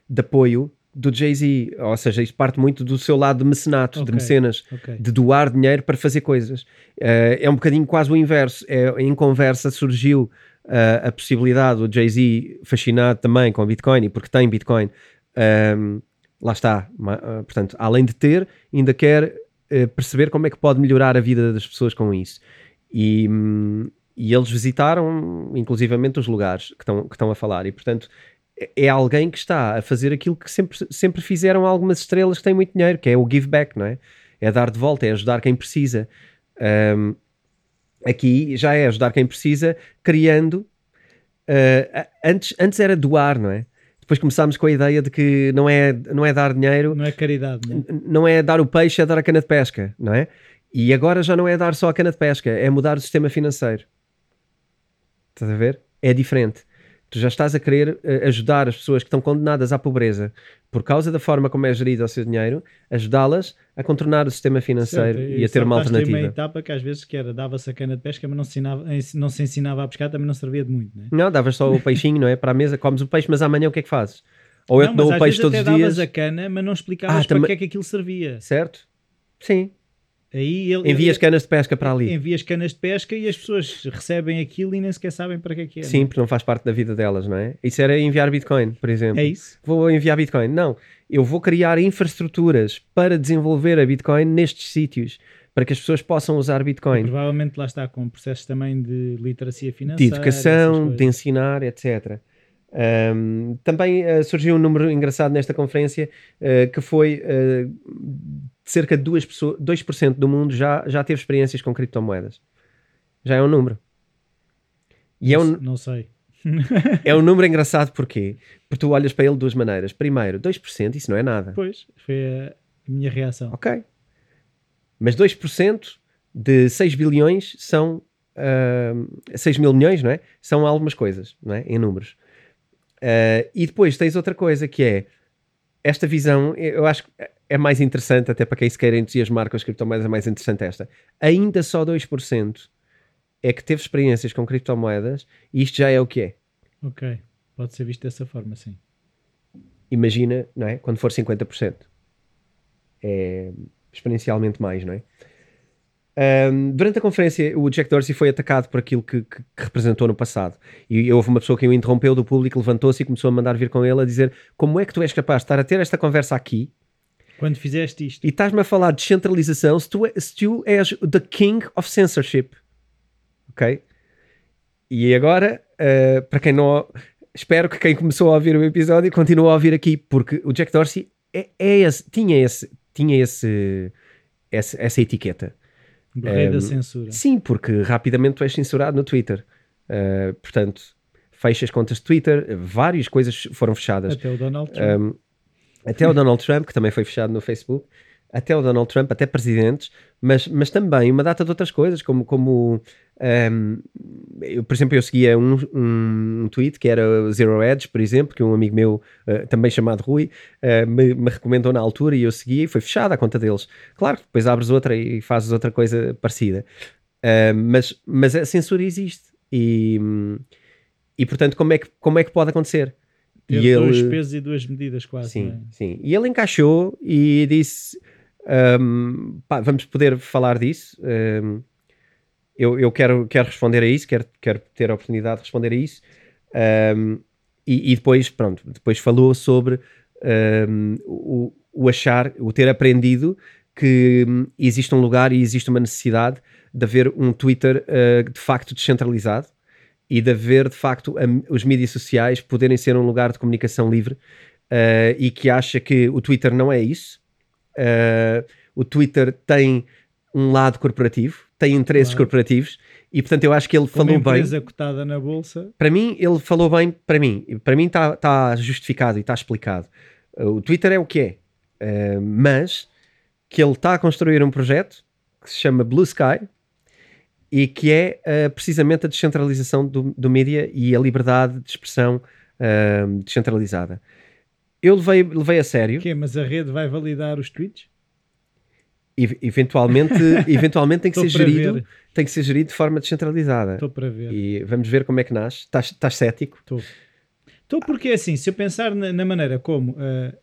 de apoio do Jay-Z, ou seja, isto parte muito do seu lado de mecenato, okay, de mecenas, okay. de doar dinheiro para fazer coisas. Uh, é um bocadinho quase o inverso. É, em conversa surgiu uh, a possibilidade, o Jay-Z fascinado também com Bitcoin, porque tem Bitcoin, um, lá está, portanto, além de ter, ainda quer perceber como é que pode melhorar a vida das pessoas com isso. E, e eles visitaram, inclusivamente, os lugares que estão, que estão a falar. E, portanto, é, é alguém que está a fazer aquilo que sempre, sempre fizeram algumas estrelas que têm muito dinheiro, que é o give back, não é? É dar de volta, é ajudar quem precisa. Um, aqui já é ajudar quem precisa, criando. Uh, antes, antes era doar, não é? Depois começámos com a ideia de que não é, não é dar dinheiro. Não é caridade, não é? Não é dar o peixe, é dar a cana de pesca, não é? E agora já não é dar só a cana de pesca, é mudar o sistema financeiro. Estás a ver? É diferente tu já estás a querer uh, ajudar as pessoas que estão condenadas à pobreza por causa da forma como é gerido o seu dinheiro, ajudá-las a contornar o sistema financeiro certo, e, a ter uma alternativa. uma etapa que às vezes que era dava-se a cana de pesca, mas não se, ensinava, não se ensinava a pescar, também não servia de muito, não é? Não, davas só o peixinho, não é? Para a mesa, comes o peixe, mas amanhã o que é que fazes? Ou não, eu te dou o peixe todos os dias. davas a cana, mas não explicavas ah, para que é que aquilo servia. Certo? Sim. Aí ele, envias canas de pesca para ali. Envias canas de pesca e as pessoas recebem aquilo e nem sequer sabem para que é que é. Sim, não? porque não faz parte da vida delas, não é? Isso era enviar Bitcoin, por exemplo. É isso? Vou enviar Bitcoin. Não, eu vou criar infraestruturas para desenvolver a Bitcoin nestes sítios, para que as pessoas possam usar Bitcoin. E provavelmente lá está com processos também de literacia financeira. De educação, de ensinar, etc. Um, também uh, surgiu um número engraçado nesta conferência uh, que foi uh, cerca de 2%, pessoas, 2 do mundo já, já teve experiências com criptomoedas. Já é um número. E não, é um, não sei. é um número engraçado porquê? Porque tu olhas para ele de duas maneiras. Primeiro, 2%, isso não é nada. Pois, foi a minha reação. Ok. Mas 2% de 6 bilhões são uh, 6 mil milhões, não é? São algumas coisas, não é? Em números. Uh, e depois tens outra coisa que é esta visão, eu acho que é mais interessante, até para quem se queira entusiasmar com as criptomoedas, é mais interessante esta. Ainda só 2% é que teve experiências com criptomoedas e isto já é o que é. Ok, pode ser visto dessa forma, sim. Imagina, não é? Quando for 50%. é exponencialmente mais, não é? Um, durante a conferência, o Jack Dorsey foi atacado por aquilo que, que, que, representou no passado. E houve uma pessoa que o interrompeu do público, levantou-se e começou a mandar vir com ele a dizer: Como é que tu és capaz de estar a ter esta conversa aqui? Quando fizeste isto. E estás-me a falar de descentralização se tu, se tu és the king of censorship. Ok? E agora, uh, para quem não. Espero que quem começou a ouvir o episódio continue a ouvir aqui, porque o Jack Dorsey é, é esse, tinha, esse, tinha esse, essa, essa etiqueta o rei um, da censura. Sim, porque rapidamente tu és censurado no Twitter. Uh, portanto, fechas contas de Twitter, várias coisas foram fechadas. Até o Donald Trump. Um, até o Donald Trump, que também foi fechado no Facebook. Até o Donald Trump, até presidentes, mas, mas também uma data de outras coisas, como, como um, eu, por exemplo, eu seguia um, um, tweet que era Zero Edge, por exemplo, que um amigo meu, uh, também chamado Rui, uh, me, me, recomendou na altura e eu segui e foi fechada a conta deles. Claro depois abres outra e fazes outra coisa parecida, uh, mas, mas a censura existe e, e portanto, como é, que, como é que pode acontecer? Ter e dois ele, pesos e duas medidas, quase. Sim, é? sim. E ele encaixou e disse: um, pá, vamos poder falar disso. Um, eu, eu quero, quero responder a isso, quero, quero ter a oportunidade de responder a isso. Um, e, e, depois, pronto, depois falou sobre um, o, o, achar, o ter aprendido que um, existe um lugar e existe uma necessidade de haver um Twitter uh, de facto descentralizado e de haver de facto a, os mídias sociais poderem ser um lugar de comunicação livre uh, e que acha que o Twitter não é isso. Uh, o Twitter tem um lado corporativo, tem interesses claro. corporativos e portanto eu acho que ele Como falou bem. empresa cotada na bolsa. Para mim, ele falou bem para mim. Para mim está tá justificado e está explicado. O Twitter é o que é, uh, mas que ele está a construir um projeto que se chama Blue Sky e que é uh, precisamente a descentralização do, do mídia e a liberdade de expressão uh, descentralizada. Eu levei, levei a sério. Que Mas a rede vai validar os tweets? Eventualmente, eventualmente tem que ser gerido tem que ser gerido de forma descentralizada. Estou para ver. E vamos ver como é que nasce. Estás, estás cético? Estou. Estou porque assim, se eu pensar na, na maneira como uh,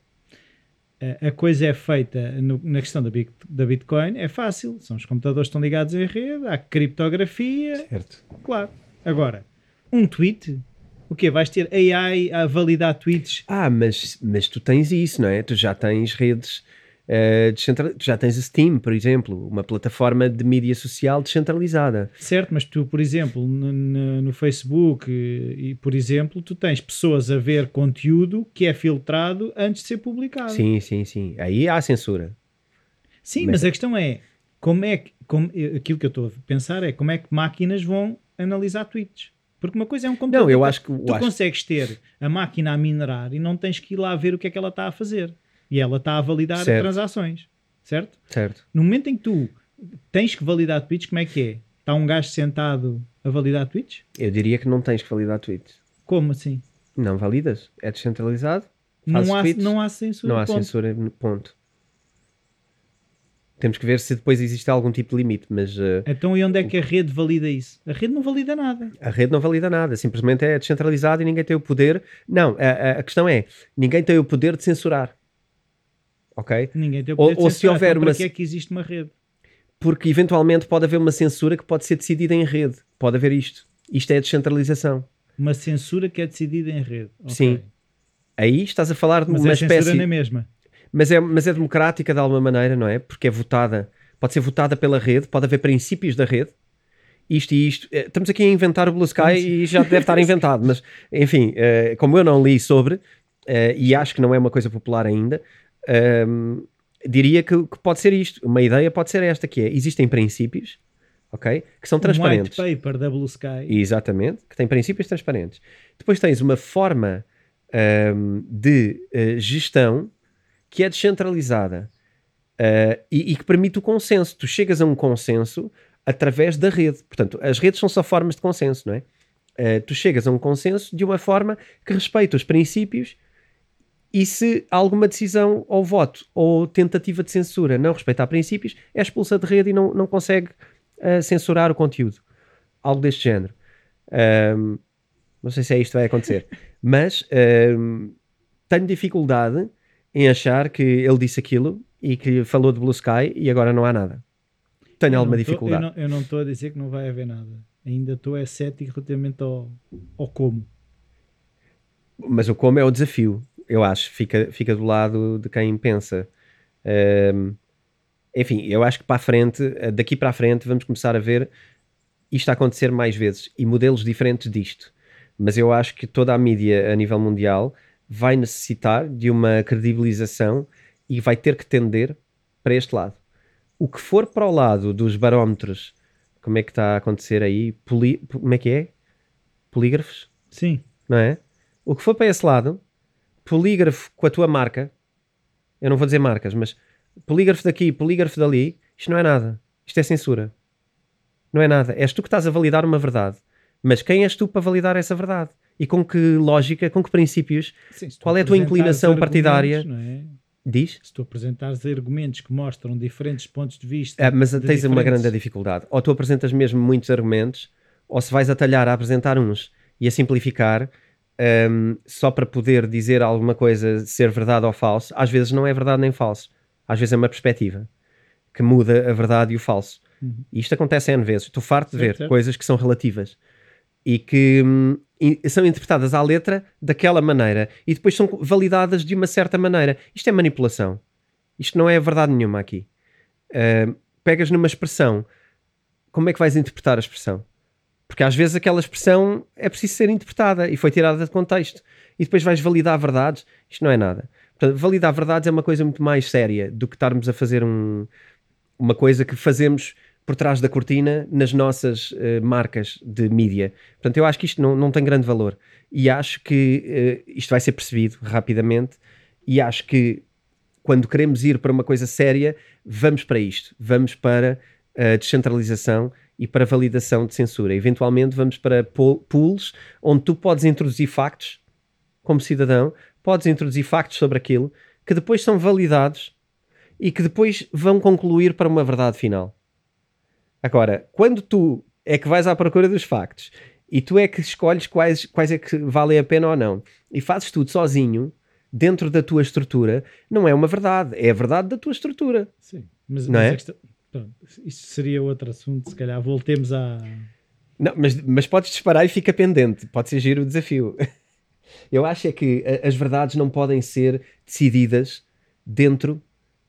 a coisa é feita no, na questão da, da Bitcoin, é fácil. São os computadores que estão ligados em rede, há criptografia. Certo. Claro. Agora, um tweet, o quê? Vais ter AI a validar tweets? Ah, mas, mas tu tens isso, não é? Tu já tens redes Uh, já tens a Steam, por exemplo, uma plataforma de mídia social descentralizada. Certo, mas tu, por exemplo, no, no, Facebook e, por exemplo, tu tens pessoas a ver conteúdo que é filtrado antes de ser publicado. Sim, sim, sim. Aí há censura. Sim, mas, mas a questão é, como é que, como, aquilo que eu estou a pensar é como é que máquinas vão analisar tweets. Porque uma coisa é um computador. Não, eu acho que... Tu acho... consegues ter a máquina a minerar e não tens que ir lá ver o que é que ela está a fazer e ela está a validar certo. transações, certo? Certo. No momento em que tu tens que validar tweets, como é que é? Está um gajo sentado a validar tweets? Eu diria que não tens que validar tweets. Como assim? Não validas. É descentralizado. Não há, tweets, não há censura. Não há ponto. censura, ponto. Temos que ver se depois existe algum tipo de limite, mas... Uh, então e onde é que a rede valida isso? A rede não valida nada. A rede não valida nada, simplesmente é descentralizado e ninguém tem o poder... Não, a, a questão é, ninguém tem o poder de censurar ok? Ninguém tem o poder ou, ou se houver então, uma... é que existe uma rede? Porque eventualmente pode haver uma censura que pode ser decidida em rede. Pode haver isto. Isto é a descentralização. Uma censura que é decidida em rede. Okay. Sim. Aí estás a falar de mas uma é espécie. Na mesma. Mas é, mas é democrática de alguma maneira, não é? Porque é votada. Pode ser votada pela rede, pode haver princípios da rede. Isto e isto. Eh, estamos aqui a inventar o Blue Sky e já deve estar inventado, mas enfim, eh, como eu não li sobre, eh, e acho que não é uma coisa popular ainda, um, diria que, que, pode ser isto. Uma ideia pode ser esta, que é, existem princípios, ok? Que são transparentes. Um white paper da Blue Sky. Exatamente, que tem princípios transparentes. Depois tens uma forma um, de uh, gestão que é descentralizada uh, e, e, que permite o consenso. Tu chegas a um consenso através da rede. Portanto, as redes são só formas de consenso, não é? Uh, tu chegas a um consenso de uma forma que respeita os princípios e se alguma decisão ou voto ou tentativa de censura não respeitar princípios, é expulsa de rede e não, não consegue uh, censurar o conteúdo. Algo deste género. Um, não sei se é isto que vai acontecer, mas um, tenho dificuldade em achar que ele disse aquilo e que falou de Blue Sky e agora não há nada. Tenho Eu alguma tô- dificuldade. eu não estou a dizer que não vai haver nada. Ainda estou é cético relativamente ao, ao como. Mas o como é o desafio, eu acho. Fica, fica do lado de quem pensa. Ahm, enfim, eu acho que para a frente, eh, daqui para a frente, vamos começar a ver isto a acontecer mais vezes e modelos diferentes disto. Mas eu acho que toda a mídia a nível mundial vai necessitar de uma credibilização e vai ter que tender para este lado. O que for para o lado dos barómetros, como é que está a acontecer aí? Poli, como é que é? Polígrafos? Sim, não é? O que for para esse lado, polígrafo com a tua marca, eu não vou dizer marcas, mas polígrafo daqui, polígrafo dali, isto não é nada. Isto é censura. Não é nada. És tu que estás a validar uma verdade. Mas quem és tu para validar essa verdade? E com que lógica, com que princípios? Sim, Qual é a tua inclinação partidária? é? Diz? Se tu apresentares argumentos que mostram diferentes pontos de vista. Ah, mas de tens uma diferentes- grande dificuldade. Ou tu apresentas mesmo muitos argumentos, ou se vais atalhar a apresentar uns e a simplificar ahm, só para poder dizer alguma coisa ser verdade ou falso, às vezes não é verdade nem falso. Às vezes é uma perspectiva que muda a verdade e o falso. Uhum. E isto acontece N vezes. Estou farto de ver certo. coisas que são relativas e que hum, são interpretadas à letra daquela maneira e depois são validadas de uma certa maneira. Isto é manipulação. Isto não é verdade nenhuma aqui. Uh, pegas numa expressão, como é que vais interpretar a expressão? Porque às vezes aquela expressão é preciso ser interpretada e foi tirada de contexto. E depois vais validar verdades. Isto não é nada. Portanto, validar verdades é uma coisa muito mais séria do que estarmos a fazer um- uma coisa que fazemos por trás da cortina nas nossas eh, marcas de mídia. Portanto, eu acho que isto não, não tem grande valor. E acho que eh, isto vai ser percebido rapidamente. E acho que quando queremos ir para uma coisa séria, vamos para isto. Vamos para a descentralização e para validação de censura. Eventualmente vamos para po- pools onde tu podes introduzir factos como cidadão, podes introduzir factos sobre aquilo que depois são validados e que depois vão concluir para uma verdade final. Agora, quando tu é que vais à procura dos factos e tu é que escolhes quais, quais é que valem a pena ou não e fazes tudo sozinho, dentro da tua estrutura, não é uma verdade, é a verdade da tua estrutura. Sim, mas, Não mas é? a questão- pronto, isso seria outro assunto, se calhar. Voltemos à. Não, mas, mas podes disparar e fica pendente, pode ser giro o desafio. Eu acho é que a- as verdades não podem ser decididas dentro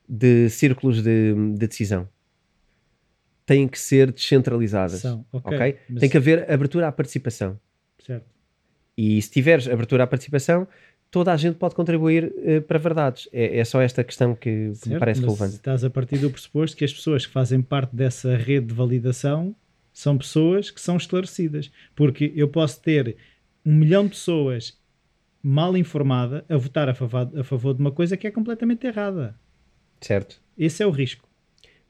de círculos de, de decisão. Têm que ser descentralizadas. São, ok, ok? mas- Tem que haver abertura à participação. Certo. E se tiveres abertura à participação, toda a gente pode contribuir eh, para verdades. É, é só esta questão que, que me certo, parece relevante. Estás a partir do pressuposto que as pessoas que fazem parte dessa rede de validação são pessoas que são esclarecidas. Porque eu posso ter um milhão de pessoas mal informada a votar a favor, a favor de uma coisa que é completamente errada. Certo? Esse é o risco.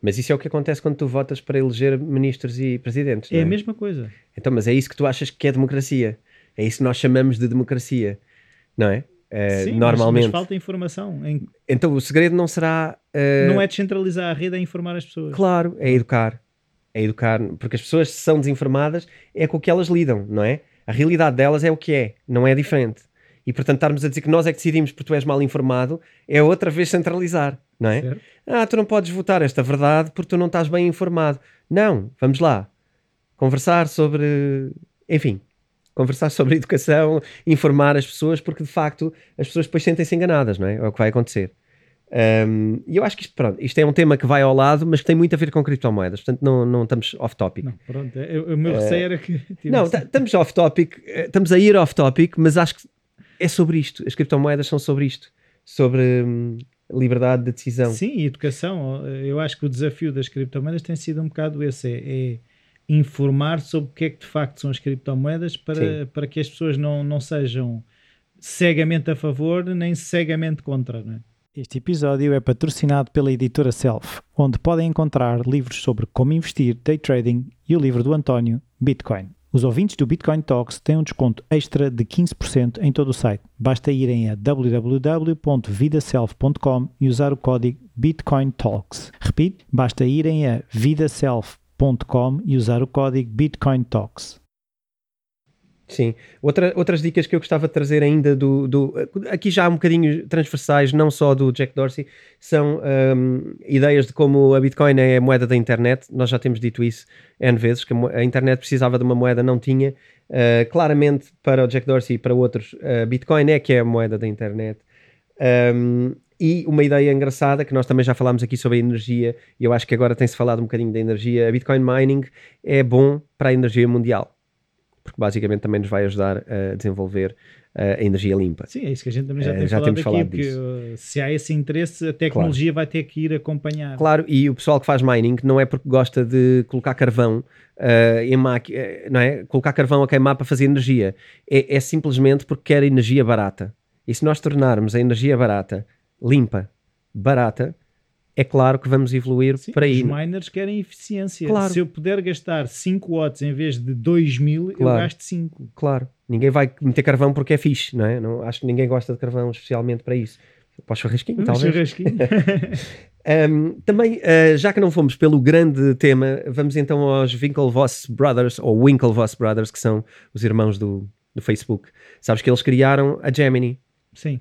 Mas isso é o que acontece quando tu votas para eleger ministros e presidentes. É não a mesma coisa. Então, mas é isso que tu achas que é democracia. É isso que nós chamamos de democracia, não é? Eh, Sim, mas- normalmente. Mas, falta informação. Em- Então, o segredo não será. eh, Não é descentralizar a rede, é informar as pessoas. Claro, é educar. É educar, porque as pessoas se são desinformadas é com o que elas lidam, não é? A realidade delas é o que é, não é diferente. E portanto, estarmos a dizer que nós é que decidimos porque tu és mal informado é outra vez centralizar, não é? Certo? Ah, tu não podes votar esta verdade porque tu não estás bem informado. Não, vamos lá. Conversar sobre. Enfim, conversar sobre educação, informar as pessoas, porque de facto as pessoas depois sentem-se enganadas, não é? É o que vai acontecer. Um, E eu acho que isto, pronto, isto é um tema que vai ao lado, mas que tem muito a ver com criptomoedas, portanto não, não estamos off-topic. Não, pronto. é- O meu receio era que. Eh, Não, ta- estamos off-topic, eh, estamos a ir off-topic, mas acho que é sobre isto. As criptomoedas são sobre isto, sobre hum, liberdade de decisão. Sim, educação. Eu acho que o desafio das criptomoedas tem sido um bocado esse: é, é informar sobre o que é que de facto são as criptomoedas para, Sim. para que as pessoas não, não sejam cegamente a favor nem cegamente contra. Não é? Este episódio é patrocinado pela editora Self, onde podem encontrar livros sobre como investir, day trading e o livro do António, Bitcoin. Os ouvintes do Bitcoin Talks têm um desconto extra de 15% em todo o site. Basta irem a www.vidaself.com e usar o código Bitcoin Talks. Repito, basta irem a vidaself.com e usar o código Bitcoin Talks. Sim. Outra, outras dicas que eu gostava de trazer ainda do, do aqui já um bocadinho transversais, não só do Jack Dorsey, são um, ideias de como a Bitcoin é a moeda da internet. Nós já temos dito isso N vezes, que a internet precisava de uma moeda, não tinha. Uh, claramente, para o Jack Dorsey e para outros, uh, Bitcoin é que é a moeda da internet. Um, e uma ideia engraçada, que nós também já falámos aqui sobre a energia, e eu acho que agora tem-se falado um bocadinho da energia. A Bitcoin mining é bom para a energia mundial porque basicamente também nos vai ajudar a desenvolver a energia limpa. Sim, é isso que a gente também já tem já falado temos aqui, falado porque disso. Se há esse interesse, a tecnologia claro. vai ter que ir acompanhar. Claro, e o pessoal que faz mining não é porque gosta de colocar carvão uh, em máquina, não é? Colocar carvão a queimar para fazer energia. É, é simplesmente porque quer energia barata. E se nós tornarmos a energia barata, limpa, barata, é claro que vamos evoluir Sim, para aí. Os miners querem eficiência. Claro. Se eu puder gastar 5 watts em vez de 2000, claro. eu gasto 5. Claro. Ninguém vai meter carvão porque é fixe, não é? Não, acho que ninguém gosta de carvão especialmente para isso. Para o churrasquinho, talvez. Churrasquinho. um, também, uh, já que não fomos pelo grande tema, vamos então aos Winklevoss Brothers, ou Winklevoss Brothers, que são os irmãos do, do Facebook. Sabes que eles criaram a Gemini. Sim.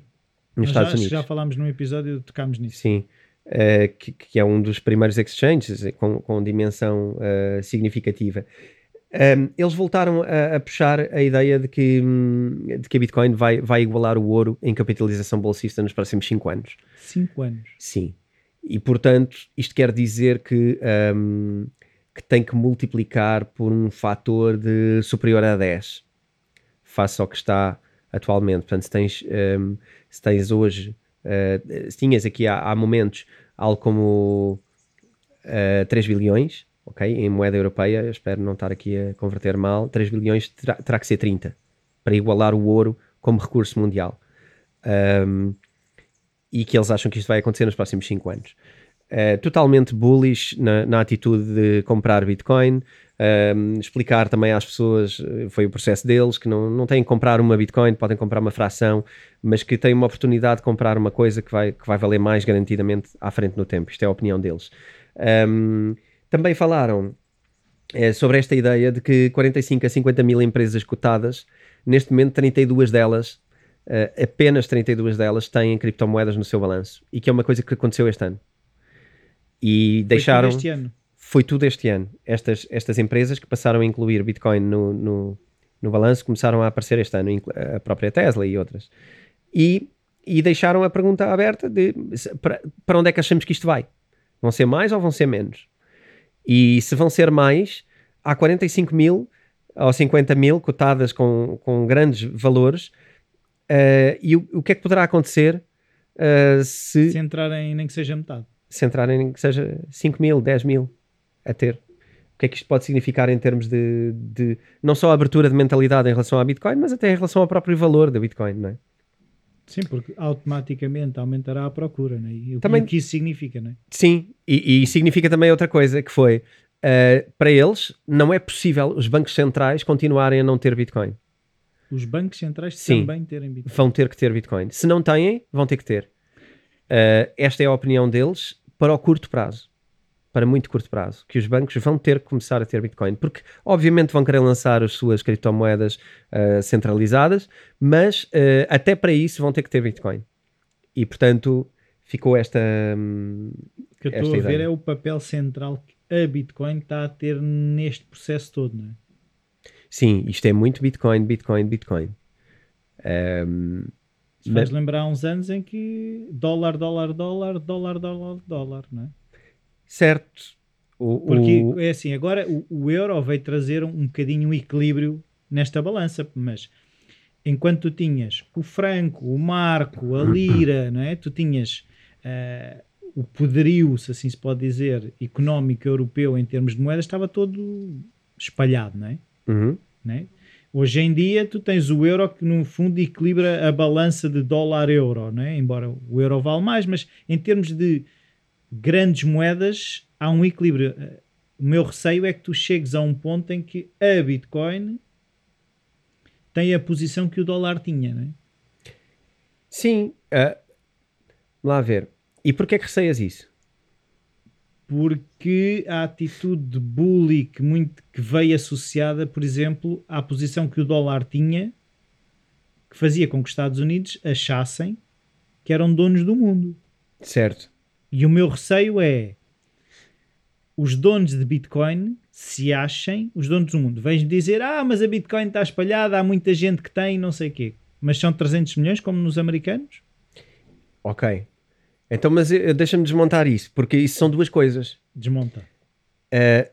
Nos Estados já, Unidos. Já falámos num episódio, tocámos nisso. Sim. Uh, que, que, é um dos primeiros exchanges com, com dimensão uh, significativa. Um, eles voltaram a, a, puxar a ideia de que, de que a Bitcoin vai, vai igualar o ouro em capitalização bolsista nos próximos 5 anos. 5 anos? Sim. E portanto, isto quer dizer que, um, que tem que multiplicar por um fator de superior a 10 face ao que está atualmente. Portanto, se tens, um, se tens hoje Uh, tinhas aqui há, há, momentos algo como uh, eh, 3 bilhões, ok? Em moeda europeia, espero não estar aqui a converter mal, 3 bilhões terá, terá que ser 30 para igualar o ouro como recurso mundial. Um, e que eles acham que isto vai acontecer nos próximos 5 anos. Uh, totalmente bullish na, na, atitude de comprar Bitcoin, um, explicar também às pessoas, eh, foi o processo deles, que não, não têm que comprar uma Bitcoin, podem comprar uma fração, mas que têm uma oportunidade de comprar uma coisa que vai, que vai valer mais garantidamente à frente no tempo. Isto é a opinião deles. Um, também falaram é, sobre esta ideia de que 45 a 50 mil empresas cotadas, neste momento 32 delas, uh, apenas 32 delas têm criptomoedas no seu balanço, e que é uma coisa que aconteceu este ano. E deixaram... Este ano foi tudo este ano. Estas, estas empresas que passaram a incluir Bitcoin no, no, no balanço começaram a aparecer este ano, a própria Tesla e outras. E, e deixaram a pergunta aberta de para, para onde é que achamos que isto vai? Vão ser mais ou vão ser menos? E se vão ser mais, há 45 mil ou 50 mil cotadas com, com grandes valores. Uh, e o, o que é que poderá acontecer uh, se, se entrarem nem que seja metade? Se entrarem nem que seja 5 mil, 10 mil a ter. O que é que isto pode significar em termos de, de não só abertura de mentalidade em relação à Bitcoin, mas até em relação ao próprio valor da Bitcoin, não é? Sim, porque automaticamente aumentará a procura, não é? E o também, que isso significa, não é? Sim, e, e significa também outra coisa, que foi, uh, para eles, não é possível os bancos centrais continuarem a não ter Bitcoin. Os bancos centrais Sim, também terem Bitcoin. vão ter que ter Bitcoin. Se não têm, vão ter que ter. Uh, esta é a opinião deles para o curto prazo para muito curto prazo, que os bancos vão ter que começar a ter Bitcoin, porque obviamente vão querer lançar as suas criptomoedas uh, centralizadas, mas uh, até para isso vão ter que ter Bitcoin. E portanto ficou esta. Um, o que eu estou a ver é o papel central que a Bitcoin está a ter neste processo todo, não é? Sim, isto é muito Bitcoin, Bitcoin, Bitcoin. Um, Faz mas... lembrar uns anos em que dólar, dólar, dólar, dólar, dólar, dólar, não é? Certo. O, Porque o... é assim, agora o, o, euro veio trazer um, um bocadinho um equilíbrio nesta balança, mas enquanto tu tinhas o franco, o marco, a lira, não é? Tu tinhas uh, o poderio, se assim se pode dizer, económico europeu em termos de moedas, estava todo espalhado, não é? Uhum. Não é? Hoje em dia tu tens o euro que no fundo equilibra a balança de dólar-euro, não é? Embora o euro vale mais, mas em termos de grandes moedas, há um equilíbrio. O meu receio é que tu chegues a um ponto em que a Bitcoin tem a posição que o dólar tinha, não é? Sim. Uh, lá ver. E porquê é que receias isso? porque a atitude de bully que, muito, que veio associada, por exemplo, à posição que o dólar tinha, que fazia com que os Estados Unidos achassem que eram donos do mundo. Certo. E o meu receio é os donos de Bitcoin se achem os donos do mundo. Vens dizer, ah, mas a Bitcoin está espalhada, há muita gente que tem, não sei o quê. Mas são 300 milhões, como nos americanos? Ok. Então, mas deixa-me desmontar isso, porque isso são duas coisas. Desmonta. Uh,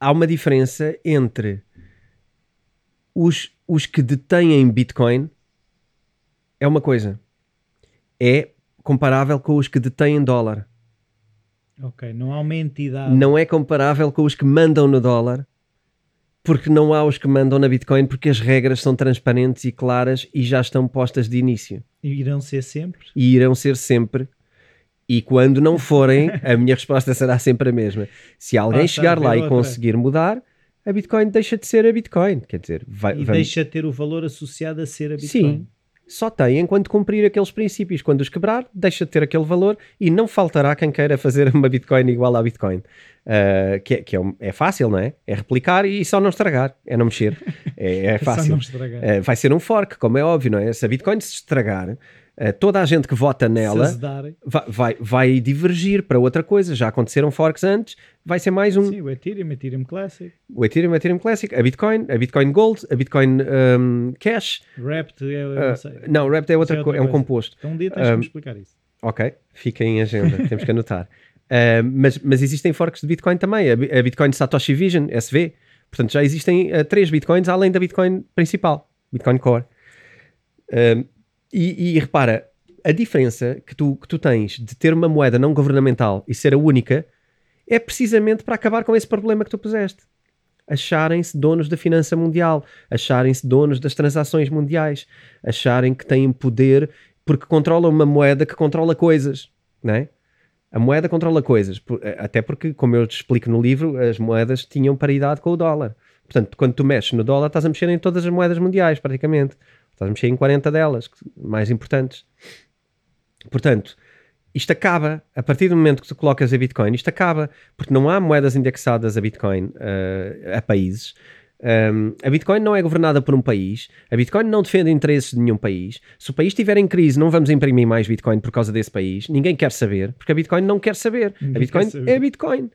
há uma diferença entre os, os que detêm Bitcoin é uma coisa. É comparável com os que detêm dólar. Ok, não há uma entidade. Não é comparável com os que mandam no dólar, porque não há os que mandam na Bitcoin, porque as regras são transparentes e claras e já estão postas de início. E irão ser sempre? E irão ser sempre. E quando não forem, a minha resposta será sempre a mesma. Se alguém chegar lá e conseguir mudar, a Bitcoin deixa de ser a Bitcoin. Quer dizer, vai, e vamos... deixa de ter o valor associado a ser a Bitcoin. Sim, só tem enquanto cumprir aqueles princípios. Quando os quebrar, deixa de ter aquele valor e não faltará quem queira fazer uma Bitcoin igual à Bitcoin. Uh, que é, que é, é, fácil, não é? É replicar e só não estragar, é não mexer. É, é fácil. Uh, vai ser um fork, como é óbvio, não é? Se a Bitcoin se estragar, toda a gente que vota nela vai, vai, vai, divergir para outra coisa. Já aconteceram forks antes, vai ser mais um. Sim, o Ethereum, Ethereum Classic. O Ethereum, Ethereum Classic, a Bitcoin, a Bitcoin Gold, a Bitcoin um, Cash. Wrapped, é, uh, não, sei. não, Wrapped é, outra, é, outra é um composto. Então um dia tens um, que me explicar isso. Ok, fica em agenda, temos que anotar. Uh, mas, mas existem forks de Bitcoin também, a, a Bitcoin Satoshi Vision, SV. Portanto, já existem uh, três Bitcoins além da Bitcoin principal, Bitcoin Core. Uh, e, e, repara, a diferença que tu, que tu tens de ter uma moeda não governamental e ser a única é precisamente para acabar com esse problema que tu puseste. Acharem-se donos da finança mundial, acharem-se donos das transações mundiais, acharem que têm poder porque controlam uma moeda que controla coisas, não é? A moeda controla coisas, até porque, como eu te explico no livro, as moedas tinham paridade com o dólar. Portanto, quando tu mexes no dólar, estás a mexer em todas as moedas mundiais, praticamente. Estás a mexer em 40 delas, mais importantes. Portanto, isto acaba, a partir do momento que tu colocas a Bitcoin, isto acaba, porque não há moedas indexadas a Bitcoin uh, a países. Um, a Bitcoin não é governada por um país, a Bitcoin não defende interesses de nenhum país. Se o país estiver em crise, não vamos imprimir mais Bitcoin por causa desse país. Ninguém quer saber, porque a Bitcoin não quer saber. Ninguém a Bitcoin saber. é a Bitcoin.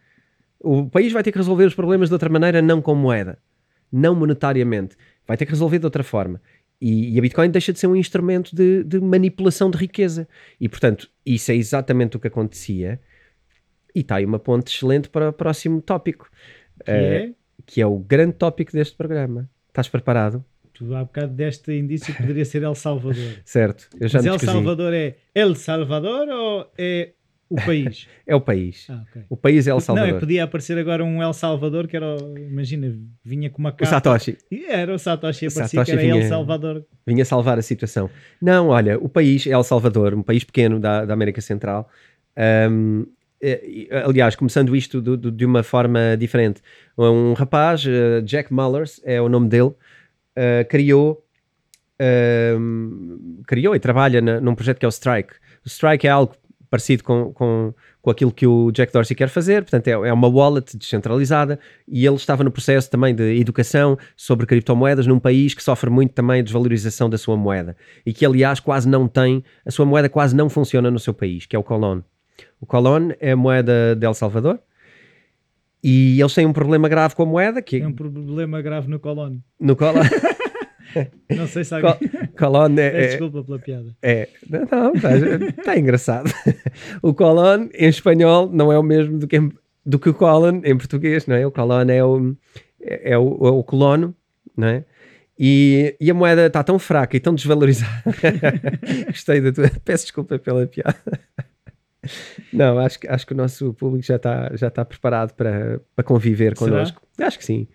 O país vai ter que resolver os problemas de outra maneira, não com moeda, não monetariamente. Vai ter que resolver de outra forma. E, e, a Bitcoin deixa de ser um instrumento de, de, manipulação de riqueza. E, portanto, isso é exatamente o que acontecia. E está aí uma ponte excelente para o próximo tópico. Que, uh, é? que é o grande tópico deste programa. Estás preparado? Tu há bocado deste indício que poderia ser El Salvador. certo. Eu já Mas El Salvador é El Salvador ou é o país? é o país. Ah, okay. O país é El Salvador. Não, podia aparecer agora um El Salvador que era, imagina, vinha com uma capa. O Satoshi. Era o Satoshi, aparecia Satoshi que era vinha, El Salvador. Vinha salvar a situação. Não, olha, o país é El Salvador, um país pequeno da, da América Central. Um, aliás, começando isto do, do, de uma forma diferente. Um rapaz, uh, Jack Mullers, é o nome dele, uh, criou, uh, criou e trabalha na, num projeto que é o Strike. O Strike é algo parecido com, com, com aquilo que o Jack Dorsey quer fazer, portanto é, é uma wallet descentralizada e ele estava no processo também de educação sobre criptomoedas num país que sofre muito também a desvalorização da sua moeda e que aliás quase não tem, a sua moeda quase não funciona no seu país, que é o Colón. O Colón é a moeda de El Salvador e eles têm um problema grave com a moeda que... É um problema grave no Colón. No Colón... Não sei se alguém. Colon é, é, Desculpa pela piada. É, não, está tá engraçado. O colon em espanhol não é o mesmo do que, do que o colon em português, não é? O colon é o, é, é o, é o colono, não é? E, e a moeda está tão fraca e tão desvalorizada. Gostei da tua. Peço desculpa pela piada. Não, acho, acho que o nosso público já está já tá preparado para, para conviver connosco. Será? Acho que sim.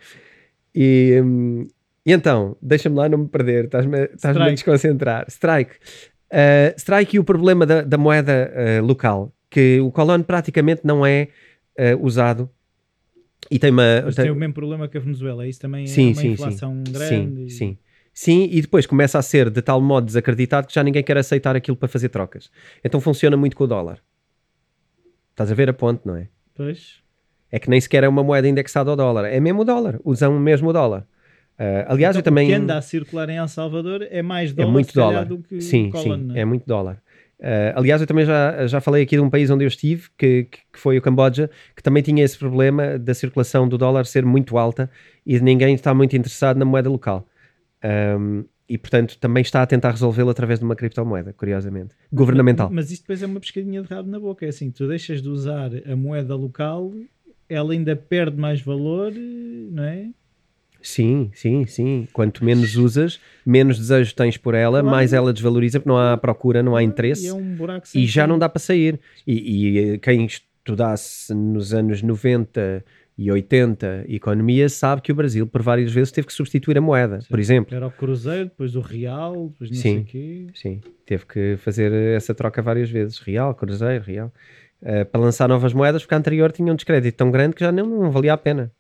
E, hum, e então, deixa-me lá não me perder, estás-me estás a desconcentrar. Strike. Uh, strike e o problema da, da moeda uh, local, que o colono praticamente não é uh, usado e tem uma. Mas tem, tem, o mesmo problema que a Venezuela, isso também sim, é uma sim, inflação sim. grande. Sim, sim. Sim, e depois começa a ser de tal modo desacreditado que já ninguém quer aceitar aquilo para fazer trocas. Então funciona muito com o dólar. Estás a ver a ponte, não é? Pois. É que nem sequer é uma moeda indexada ao dólar. É mesmo o dólar. Usam mesmo o dólar. Uh, aliás, então, eu também. O que anda a circular em El Salvador é mais dólar, é muito dólar. do que sim, Colin, sim, é? é? muito dólar. Uh, aliás, eu também já, já falei aqui de um país onde eu estive, que, que foi o Camboja, que também tinha esse problema da circulação do dólar ser muito alta e de ninguém estar muito interessado na moeda local. Um, e, portanto, também está a tentar resolvê-lo através de uma criptomoeda, curiosamente. Governamental. Mas, mas isso depois é uma pescadinha de rabo na boca. É assim, tu deixas de usar a moeda local, ela ainda perde mais valor, não é? Sim, sim, sim. Quanto menos usas, menos desejo tens por ela, claro. mais ela desvaloriza, porque não há procura, não há interesse. E, é um e já não dá para sair. E, e eh, quem estudasse nos anos 90 e 80 economia sabe que o Brasil por várias vezes teve que substituir a moeda, sim. por exemplo. Era o Cruzeiro, depois o Real, depois não sim, sei quê. Sim, teve que fazer essa troca várias vezes. Real, Cruzeiro, Real. Uh, para lançar novas moedas, porque a anterior tinha um descrédito tão grande que já não, não valia a pena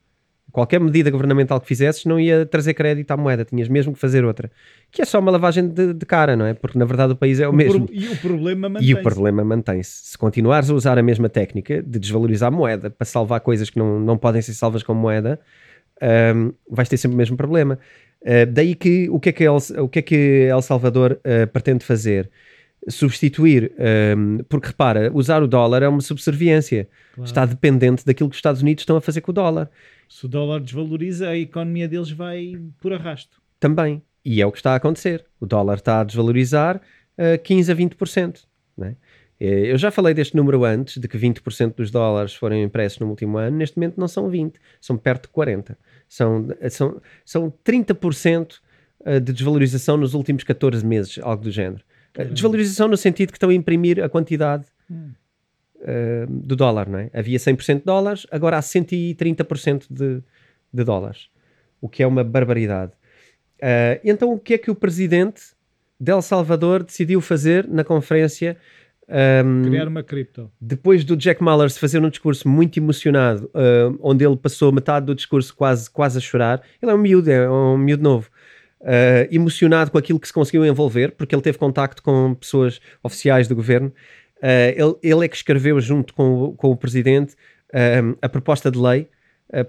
qualquer medida governamental que fizesses não ia trazer crédito à moeda, tinhas mesmo que fazer outra. Que é só uma lavagem de, de cara, não é? Porque na verdade o país é o, o mesmo. e o problema mantém-se. E o problema mantém-se. Se continuares a usar a mesma técnica de desvalorizar a moeda para salvar coisas que não, não podem ser salvas com moeda, um, vais ter sempre o mesmo problema. Uh, daí que o que é que El, o que é que El Salvador uh, pretende fazer? Substituir, um, porque repara, usar o dólar é uma subserviência, claro. está dependente daquilo que os Estados Unidos estão a fazer com o dólar. Se o dólar desvaloriza, a economia deles vai por arrasto. Também, e é o que está a acontecer. O dólar está a desvalorizar uh, 15 a 20%. Né? Eu já falei deste número antes, de que 20% dos dólares foram impressos no último ano, neste momento não são 20, são perto de 40. São, são, são 30% eh, de desvalorização nos últimos 14 meses, algo do género. Desvalorização no sentido que estão a imprimir a quantidade hum. uh, do dólar, não é? Havia 100% de dólares, agora há 130% de, de dólares, o que é uma barbaridade. Uh, então, o que é que o presidente de El Salvador decidiu fazer na conferência? Um, Criar uma cripto. Depois do Jack Mallers fazer um discurso muito emocionado, uh, onde ele passou metade do discurso quase, quase a chorar. Ele é um miúdo, é um miúdo novo uh, emocionado com aquilo que se conseguiu envolver, porque ele teve contacto com pessoas oficiais do governo. Uh, ele, ele, é que escreveu, junto com, o, com o presidente, uh, a proposta de lei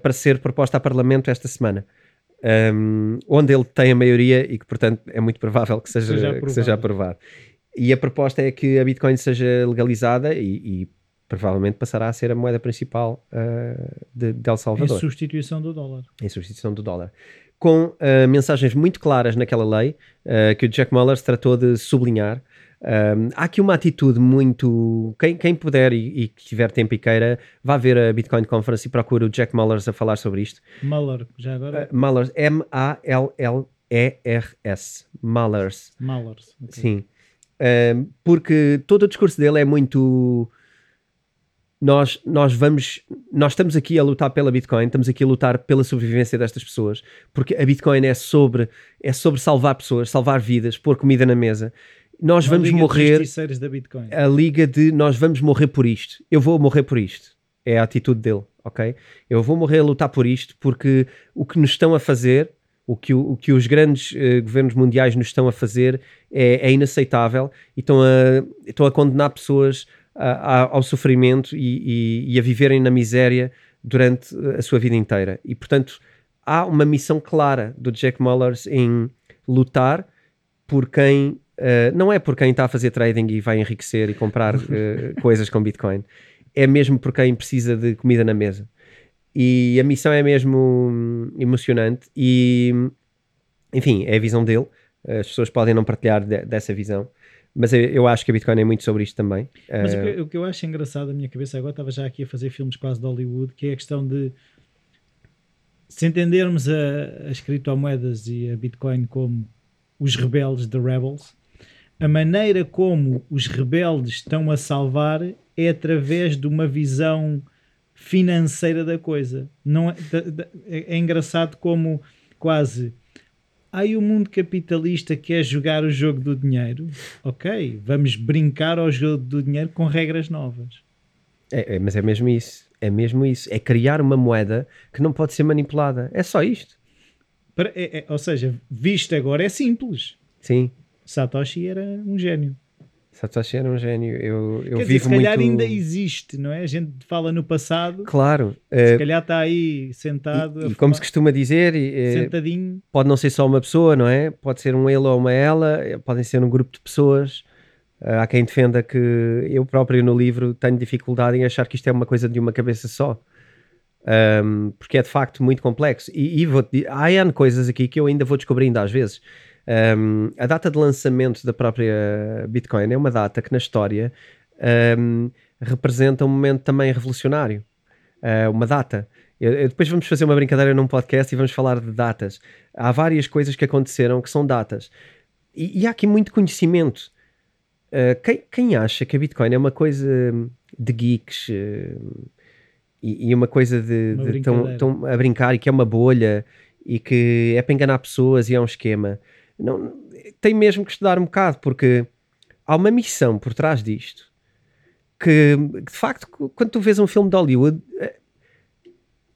para ser proposta a Parlamento esta semana. Um, onde ele tem a maioria e que, portanto, é muito provável que seja, seja, aprovado. Que seja aprovado. E a proposta é que a Bitcoin seja legalizada e, e provavelmente passará a ser a moeda principal uh, de, de El Salvador. Em substituição do dólar. Em substituição do dólar com uh, mensagens muito claras naquela lei uh, que o Jack Mullers tratou de sublinhar. Um, há aqui uma atitude muito. Quem, quem puder e, e tiver tempo e queira, vá ver a Bitcoin Conference e procure o Jack Mullers a falar sobre isto. Muller, já agora? Uh, Mullers, M-A-L-L-E-R-S. Mullers. Mullers. Okay. Sim. Um, porque todo o discurso dele é muito nós, nós vamos, nós estamos aqui a lutar pela Bitcoin, estamos aqui a lutar pela sobrevivência destas pessoas, porque a Bitcoin é sobre, é sobre salvar pessoas, salvar vidas, pôr comida na mesa. Nós Uma vamos morrer. A liga de nós vamos morrer por isto. Eu vou morrer por isto. É a atitude dele, ok? Eu vou morrer a lutar por isto porque o que nos estão a fazer, o que, o, o que os grandes uh, governos mundiais nos estão a fazer é, é inaceitável e estão a, estão a condenar pessoas a, ao sofrimento e, e, e, a viverem na miséria durante a sua vida inteira. E, portanto, há uma missão clara do Jack Mullers em lutar por quem. Uh, não é por quem está a fazer trading e vai enriquecer e comprar uh, coisas com Bitcoin. É mesmo por quem precisa de comida na mesa. E a missão é mesmo emocionante. E, enfim, é a visão dele. As pessoas podem não partilhar de, dessa visão. Mas eu, eu, acho que a Bitcoin é muito sobre isto também. Mas uh... o, que, o, que, eu acho engraçado na minha cabeça agora, estava já aqui a fazer filmes quase de Hollywood, que é a questão de se entendermos a, as criptomoedas e a Bitcoin como os rebeldes de Rebels, a maneira como os rebeldes estão a salvar é através de uma visão financeira da coisa. Não é, é, é engraçado como quase Aí o mundo capitalista quer jogar o jogo do dinheiro. Ok, vamos brincar ao jogo do dinheiro com regras novas. É, é, mas é mesmo isso. É mesmo isso. É criar uma moeda que não pode ser manipulada. É só isto. Para, é, é, ou seja, visto agora é simples. Sim. Satoshi era um gênio. Satoshi era um gênio. Eu, eu Quer dizer, vivo se calhar muito... ainda existe, não é? A gente fala no passado, Claro. se eh, calhar está aí sentado, e, e como se costuma dizer, eh, sentadinho. pode não ser só uma pessoa, não é? Pode ser um ele ou uma ela, eh, podem ser um grupo de pessoas. Há quem defenda que eu próprio no livro tenho dificuldade em achar que isto é uma coisa de uma cabeça só. Um, porque é de facto muito complexo. E, e vou há coisas aqui que eu ainda vou descobrindo às vezes. Um, a data de lançamento da própria Bitcoin é uma data que na história um, representa um momento também revolucionário. Uh, uma data. Eu- eu- depois vamos fazer uma brincadeira num podcast e vamos falar de datas. Há várias coisas que aconteceram que são datas. E, e há aqui muito conhecimento. Uh, quem, quem acha que a Bitcoin é uma coisa de geeks uh, e, e uma coisa de, Uma de tão, brincadeira. tão a brincar e que é uma bolha e que é para enganar pessoas e é um esquema, não, tem mesmo que estudar um bocado porque há uma missão por trás disto que de facto quando tu vês um filme de Hollywood eh,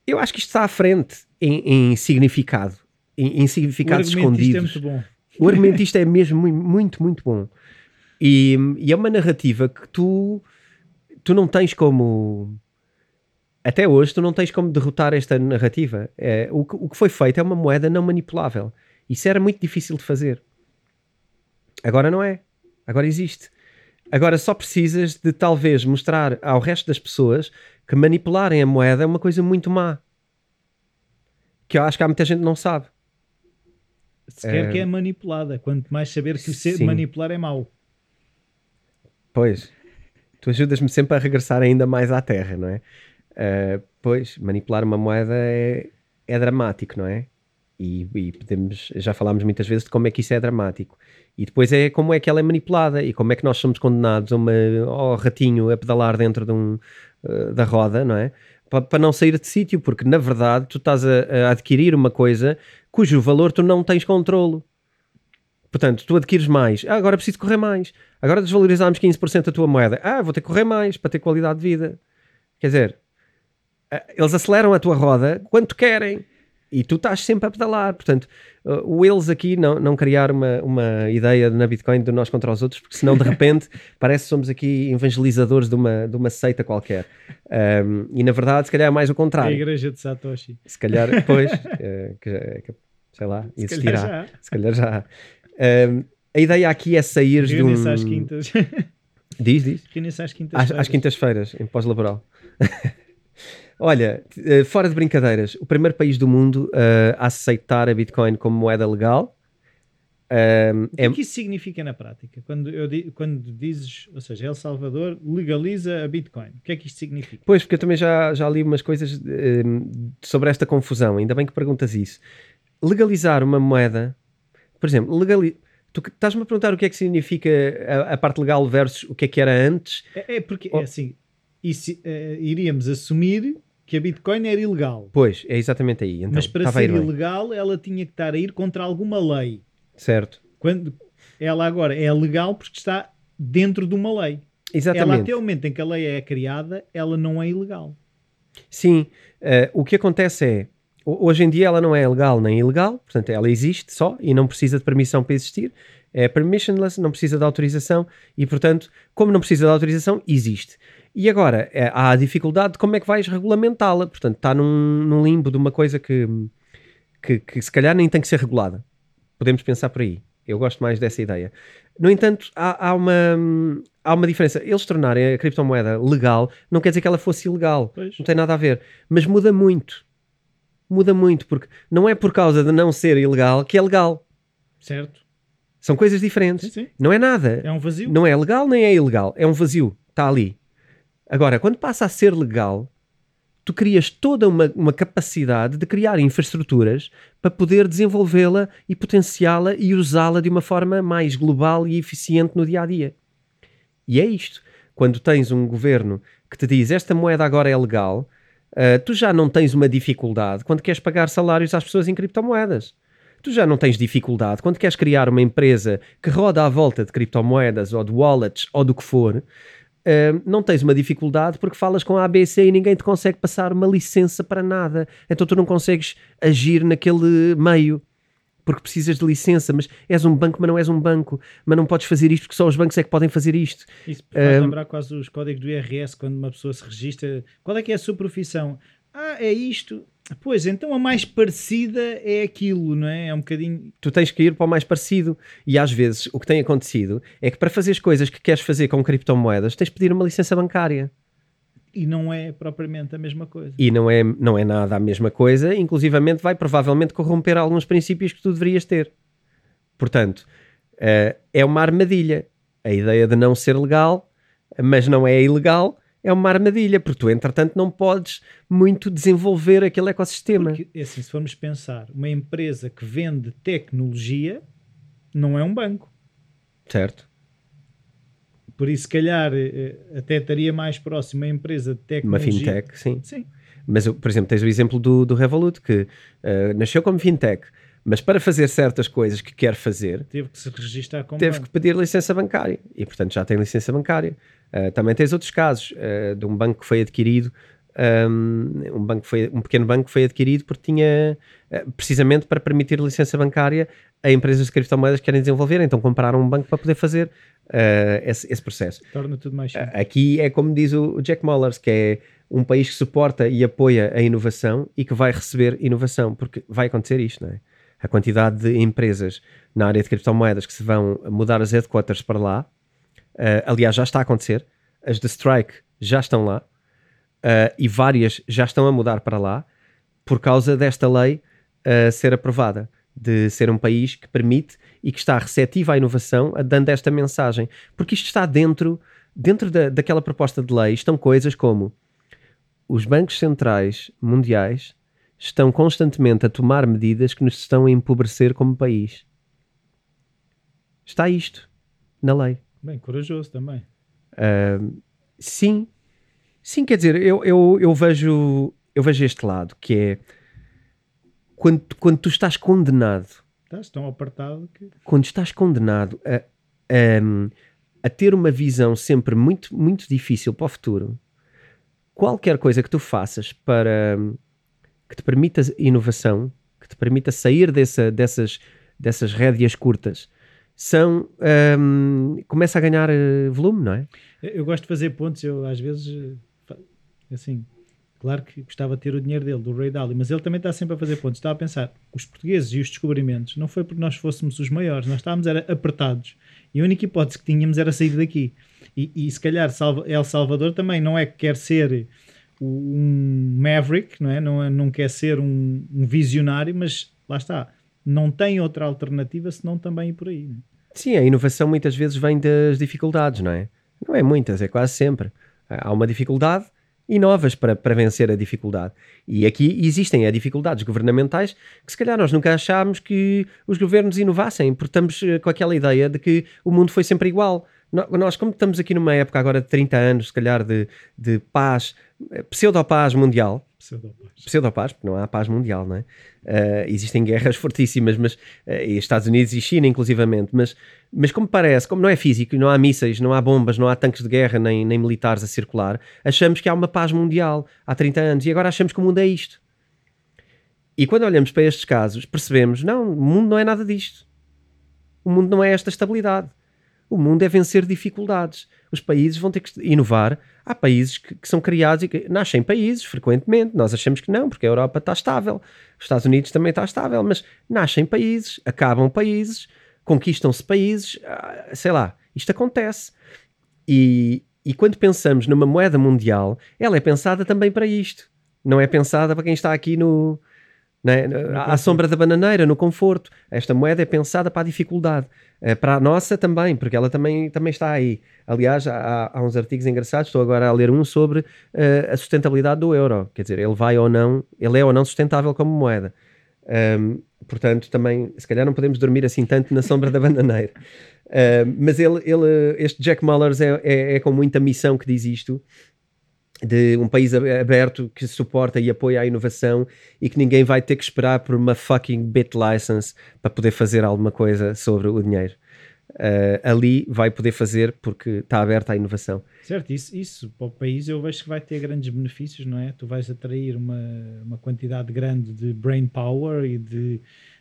eu acho que isto está à frente em, em significado em, em O significados argumentista é muito bom. o argumentista é mesmo mui- muito, muito bom. E, e é uma narrativa que tu, tu não tens como. Até hoje, tu não tens como derrotar esta narrativa. É, o, que, o que foi feito é uma moeda não manipulável. Isso era muito difícil de fazer. Agora não é. Agora existe. Agora só precisas de talvez mostrar ao resto das pessoas que manipularem a moeda é uma coisa muito má. Que eu acho que há muita gente que não sabe. Sequer É. que é manipulada. Quanto mais saber que ser manipular é mau. Pois, tu ajudas-me sempre a regressar ainda mais à terra, não é? Ah, pois, manipular uma moeda é, é dramático, não é? E, e podemos, já falámos muitas vezes de como é que isso é dramático. E depois é como é que ela é manipulada e como é que nós somos condenados a uma, ao ratinho a pedalar dentro de um, ah, da roda, não é? Para não sair de sítio, porque na verdade tu estás a, a adquirir uma coisa cujo valor tu não tens controlo. Portanto, tu adquires mais. Ah, agora preciso correr mais. Agora desvalorizámos 15% da tua moeda. Ah, vou ter que correr mais para ter qualidade de vida. Quer dizer, ah, eles aceleram a tua roda quanto querem. E tu estás sempre a pedalar. Portanto, ah, o eles aqui não, não criar uma, uma ideia na Bitcoin de nós contra os outros, porque senão de repente parece que somos aqui evangelizadores de uma, de uma seita qualquer. Ahm, e na verdade, se calhar é mais o É a contrário. igreja de Satoshi. Se calhar, pois, eh, que, que, sei lá, Se existirá. calhar já. Se calhar já. Um, a ideia aqui é sair de um. Às quintas. Diz, diz. Reúnem-se às quintas. Às, às quintas-feiras, em pós-laboral. Olha, eh, fora de brincadeiras, o primeiro país do mundo eh, a aceitar a Bitcoin como moeda legal um, O que é que isso significa na prática? Quando, eu, quando dizes, ou seja, El Salvador legaliza a Bitcoin, o que é que isto significa? Pois, porque eu também já, já li umas coisas eh, sobre esta confusão, ainda bem que perguntas isso. Legalizar uma moeda, por exemplo, legali... tu estás-me a perguntar o que é que significa a, a parte legal versus o que é que era antes? É, é porque, Oh. é assim, isso, eh, iríamos assumir que a Bitcoin era ilegal. Pois, é exatamente aí. Então, mas para ser bem. ilegal, ela tinha que estar a ir contra alguma lei. Certo, Quando ela agora é legal porque está dentro de uma lei. Ela, exatamente. até o momento em que a lei é criada, ela não é ilegal. Sim, eh, o que acontece é, ho- hoje em dia ela não é legal nem ilegal, portanto ela existe só e não precisa de permissão para existir, é permissionless, não precisa de autorização e portanto, como não precisa de autorização, existe. E agora, eh, há a dificuldade de como é que vais regulamentá-la, portanto está num, num limbo de uma coisa que, que, que se calhar nem tem que ser regulada. Podemos pensar por aí. Eu gosto mais dessa ideia. No entanto, há, há uma, há uma diferença. Eles tornarem a criptomoeda legal não quer dizer que ela fosse ilegal. Pois. Não tem nada a ver. Mas muda muito. Muda muito, porque não é por causa de não ser ilegal que é legal. Certo? São coisas diferentes. Sim, sim. Não é nada. É um vazio. Não é legal nem é ilegal. É um vazio. Está ali. Agora, quando passa a ser legal, tu crias toda uma, uma capacidade de criar infraestruturas para poder desenvolvê-la e potenciá-la e usá-la de uma forma mais global e eficiente no dia a dia. E é isto. Quando tens um governo que te diz esta moeda agora é legal, ah, tu já não tens uma dificuldade quando queres pagar salários às pessoas em criptomoedas. Tu já não tens dificuldade quando queres criar uma empresa que roda à volta de criptomoedas ou de wallets ou do que for. Ah, não tens uma dificuldade porque falas com a ABC e ninguém te consegue passar uma licença para nada. Então tu não consegues agir naquele meio. porque precisas de licença, mas és um banco, mas não és um banco, mas não podes fazer isto porque só os bancos é que podem fazer isto. Isso faz um, lembrar quase os códigos do IRS quando uma pessoa se registra. Qual é que é a sua profissão? Ah, é isto. Pois, então a mais parecida é aquilo, não é? É um bocadinho. Tu tens que ir para o mais parecido. E às vezes o que tem acontecido é que para fazer as coisas que queres fazer com criptomoedas tens de pedir uma licença bancária. E não é propriamente a mesma coisa. E não é, não é nada a mesma coisa, inclusivamente vai provavelmente corromper alguns princípios que tu deverias ter. Portanto, uh, é uma armadilha. A ideia de não ser legal, mas não é ilegal, é uma armadilha, porque tu, entretanto, não podes muito desenvolver aquele ecossistema. Porque, é assim, se formos pensar, uma empresa que vende tecnologia não é um banco. Certo. Por isso, se calhar, eh, até estaria mais próximo a empresa de tecnologia. Uma fintech, sim. Sim. Mas, por exemplo, tens o exemplo do, do Revolut, que uh, nasceu como fintech, mas para fazer certas coisas que quer fazer, teve que se registrar como teve banco. que pedir licença bancária e, portanto, já tem licença bancária. Uh, também tens outros casos uh, de um banco que foi adquirido, um, um, banco foi, um pequeno banco que foi adquirido porque tinha uh, precisamente para permitir licença bancária a empresas de criptomoedas que querem desenvolver, então compraram um banco para poder fazer esse, esse, processo. Torna tudo mais simples. Aqui é como diz o Jack Mollers, que é um país que suporta e apoia a inovação e que vai receber inovação, porque vai acontecer isto, não é? A quantidade de empresas na área de criptomoedas que se vão mudar as headquarters para lá, Uh, aliás, já está a acontecer. As de Strike já estão lá uh, e várias já estão a mudar para lá por causa desta lei uh, ser aprovada. De ser um país que permite e que está receptivo à inovação, dando esta mensagem. Porque isto está dentro, dentro da, daquela proposta de lei, estão coisas como os bancos centrais mundiais estão constantemente a tomar medidas que nos estão a empobrecer como país. Está isto na lei. Bem, corajoso também. Uh, sim, sim, quer dizer, eu, eu, eu, vejo, eu vejo este lado, que é quando, quando tu estás condenado. Estás tão apertado que. Quando estás condenado a, a, a ter uma visão sempre muito, muito difícil para o futuro, qualquer coisa que tu faças para que te permita inovação, que te permita sair dessa, dessas, dessas rédeas curtas são um, começa a ganhar uh, volume, não é? Eu gosto de fazer pontos, eu às vezes assim, claro que gostava de ter o dinheiro dele, do Ray Dalio, mas ele também está sempre a fazer pontos. Estava a pensar, os portugueses e os descobrimentos não foi porque nós fôssemos os maiores, nós estávamos era apertados e a única hipótese que tínhamos era sair daqui. E, e se calhar El Salvador também não é que quer ser um maverick, não é? Não, não quer ser um, um visionário, mas lá está, não tem outra alternativa senão também ir por aí. Não é? Sim, a inovação muitas vezes vem das dificuldades, não é? Não é muitas, é quase sempre. Há uma dificuldade e novas para, para vencer a dificuldade. E aqui existem as dificuldades governamentais que se calhar nós nunca achámos que os governos inovassem, porque estamos eh, com aquela ideia de que o mundo foi sempre igual. Nós, como estamos aqui numa época agora de 30 anos, se calhar, de, de paz, eh, pseudo-paz mundial, pseudo-paz, pseudo-paz porque não há paz mundial, não é? Uh, existem guerras fortíssimas, mas uh, Estados Unidos e China, inclusivamente, mas, mas como parece, como não é físico, não há mísseis, não há bombas, não há tanques de guerra nem, nem militares a circular, achamos que há uma paz mundial há 30 anos e agora achamos que o mundo é isto. E quando olhamos para estes casos, percebemos: não, o mundo não é nada disto. O mundo não é esta estabilidade. O mundo é vencer dificuldades. Os países vão ter que inovar. Há países que, que são criados e que nascem países frequentemente. Nós achamos que não, porque a Europa está estável. Os Estados Unidos também está estável, mas nascem países, acabam países, conquistam-se países, ah, sei lá, isto acontece. E, e quando pensamos numa moeda mundial, ela é pensada também para isto. Não é pensada para quem está aqui no, né? à sombra da bananeira, no conforto. Esta moeda é pensada para a dificuldade. É para a nossa também, porque ela também, também está aí. Aliás, há, há uns artigos engraçados, estou agora a ler um sobre uh, a sustentabilidade do euro. Quer dizer, ele vai ou não, ele é ou não sustentável como moeda. Um, portanto, também, se calhar não podemos dormir assim tanto na sombra da bananeira. Uh, mas ele, ele, este Jack Mullers é, é, é com muita missão que diz isto de um país aberto que suporta e apoia a inovação e que ninguém vai ter que esperar por uma fucking bit license para poder fazer alguma coisa sobre o dinheiro. Uh, ali vai poder fazer porque está aberta à inovação. Certo, isso, isso para o país eu vejo que vai ter grandes benefícios, não é? Tu vais atrair uma, uma quantidade grande de brain power e de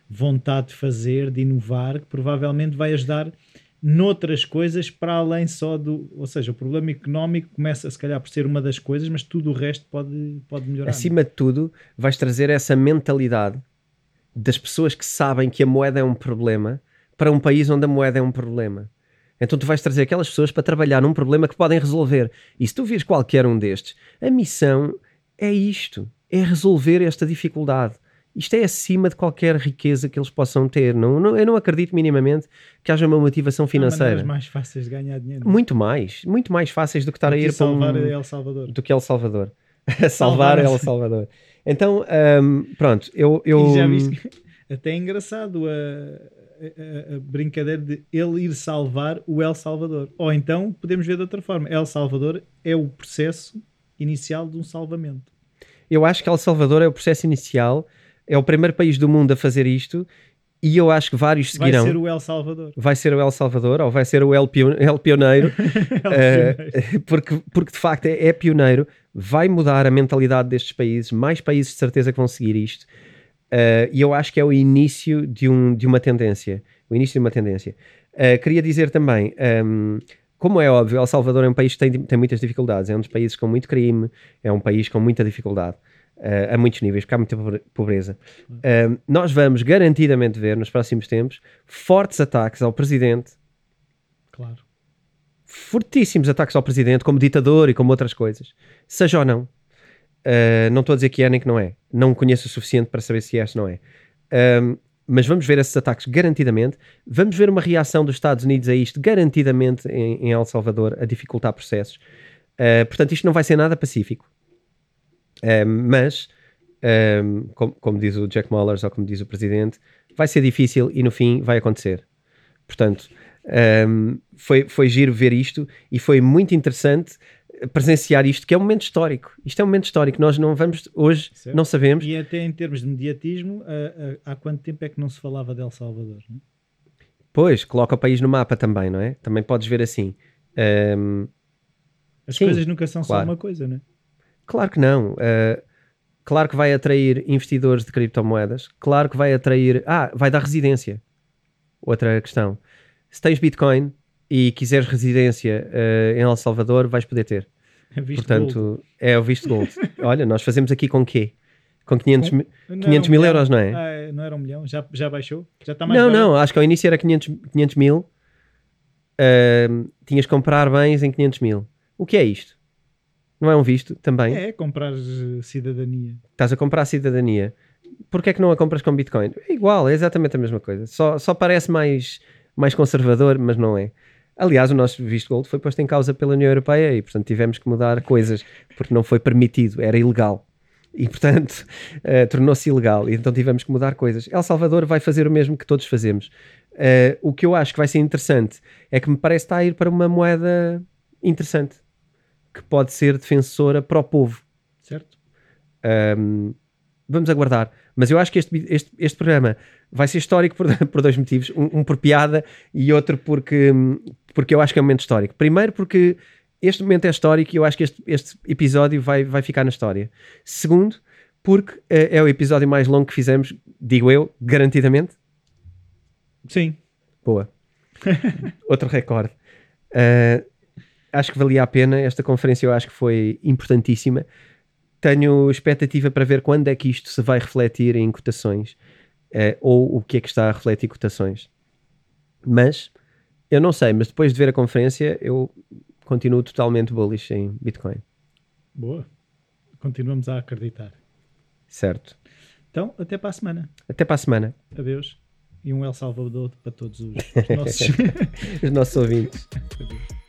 vontade de fazer, de inovar, que provavelmente vai ajudar noutras coisas para além só do. Ou seja, o problema económico começa, se calhar, por ser uma das coisas, mas tudo o resto pode, pode melhorar. Acima de tudo, vais trazer essa mentalidade das pessoas que sabem que a moeda é um problema para um país onde a moeda é um problema. Então tu vais trazer aquelas pessoas para trabalhar num problema que podem resolver. E se tu vês qualquer um destes, a missão é isto: é resolver esta dificuldade isto é acima de qualquer riqueza que eles possam ter. Não, não, eu não acredito minimamente que haja uma motivação financeira. Há mais fáceis de ganhar dinheiro. Muito mais, muito mais fáceis do que estar a ir para um, El Salvador. Do que El Salvador. salvar El Salvador. Então, um, pronto, eu. eu... Já viste, até é engraçado a, a, a, brincadeira de ele ir salvar o El Salvador. Ou então podemos ver de outra forma: El Salvador é o processo inicial de um salvamento. Eu acho que El Salvador é o processo inicial é o primeiro país do mundo a fazer isto e eu acho que vários seguirão. Vai ser o El Salvador. Vai ser o El Salvador ou vai ser o El, El Pioneiro, uh, porque, porque de facto é, é, pioneiro, vai mudar a mentalidade destes países, mais países de certeza que vão seguir isto. Uh, e eu acho que é o início de, um, de uma tendência. O início de uma tendência. Uh, queria dizer também. Um, ehm, como é óbvio, El Salvador é um país que tem, tem muitas dificuldades, é um dos países com muito crime, é um país com muita dificuldade uh, a muitos níveis, porque há muita pobreza. Uh, nós vamos garantidamente ver nos próximos tempos fortes ataques ao presidente. Claro. Fortíssimos ataques ao presidente, como ditador e como outras coisas. Seja ou não. Uh, não estou a dizer que é nem que não é. Não conheço o suficiente para saber se é ou não é. mas vamos ver esses ataques garantidamente. Vamos ver uma reação dos Estados Unidos a isto garantidamente em, em El Salvador, a dificultar processos. Portanto, isto não vai ser nada pacífico. Um, mas, um, como, como, diz o Jack Mullers ou como diz o presidente, vai ser difícil e no fim vai acontecer. Portanto, um, foi, foi giro ver isto e foi muito interessante presenciar isto, que é um momento histórico. Isto é um momento histórico. Nós não vamos hoje, certo. não sabemos. E até em termos de mediatismo, há, há quanto tempo é que não se falava de El Salvador? Não? É? Pois, coloca o país no mapa também, não é? Também podes ver assim. Um, As sim, coisas nunca são claro. só uma coisa, não é? Claro que não. Uh, claro que vai atrair investidores de criptomoedas. Claro que vai atrair. Ah, vai dar residência. Outra questão. Se tens Bitcoin e quiseres residência uh, em El Salvador, vais poder ter. É visto Portanto, gold. é o visto gold. Olha, nós fazemos aqui com quê? Com 500, com, 500 mil euros, não é? Ah, é? Não era um milhão? Já, já baixou? Já está mais Não, barato? não. Acho que ao início era 500, 500 mil. Uh, tinhas que comprar bens em 500 mil. O que é isto? Não é um visto também? É, comprar eh, cidadania. Estás a comprar cidadania. Porquê é que não a compras com Bitcoin? É igual, é exatamente a mesma coisa. Só, só parece mais, mais conservador, mas não é. Aliás, o nosso visto gold foi posto em causa pela União Europeia e, portanto, tivemos que mudar coisas porque não foi permitido, era ilegal. E, portanto, uh, tornou-se ilegal e então tivemos que mudar coisas. El Salvador vai fazer o mesmo que todos fazemos. Uh, o que eu acho que vai ser interessante é que me parece estar a ir para uma moeda interessante que pode ser defensora para o povo. Certo. Um, vamos aguardar. Mas eu acho que este, este, este programa vai ser histórico por, por dois motivos. Um, um, por piada e outro porque, porque eu acho que é um momento histórico. Primeiro porque este momento é histórico e eu acho que este, este episódio vai, vai ficar na história. Segundo, porque é, é o episódio mais longo que fizemos, digo eu, garantidamente. Sim. Boa. Outro recorde. Uh, acho que valia a pena. Esta conferência eu acho que foi importantíssima. Tenho expectativa para ver quando é que isto se vai refletir em cotações uh, ou o que é que está a refletir cotações. Mas eu não sei, mas depois de ver a conferência eu continuo totalmente bullish em Bitcoin. Boa. Continuamos a acreditar. Certo. Então, até para a semana. Até para a semana. Adeus. E um El Salvador para todos os, os nossos, os nossos ouvintes. Adeus.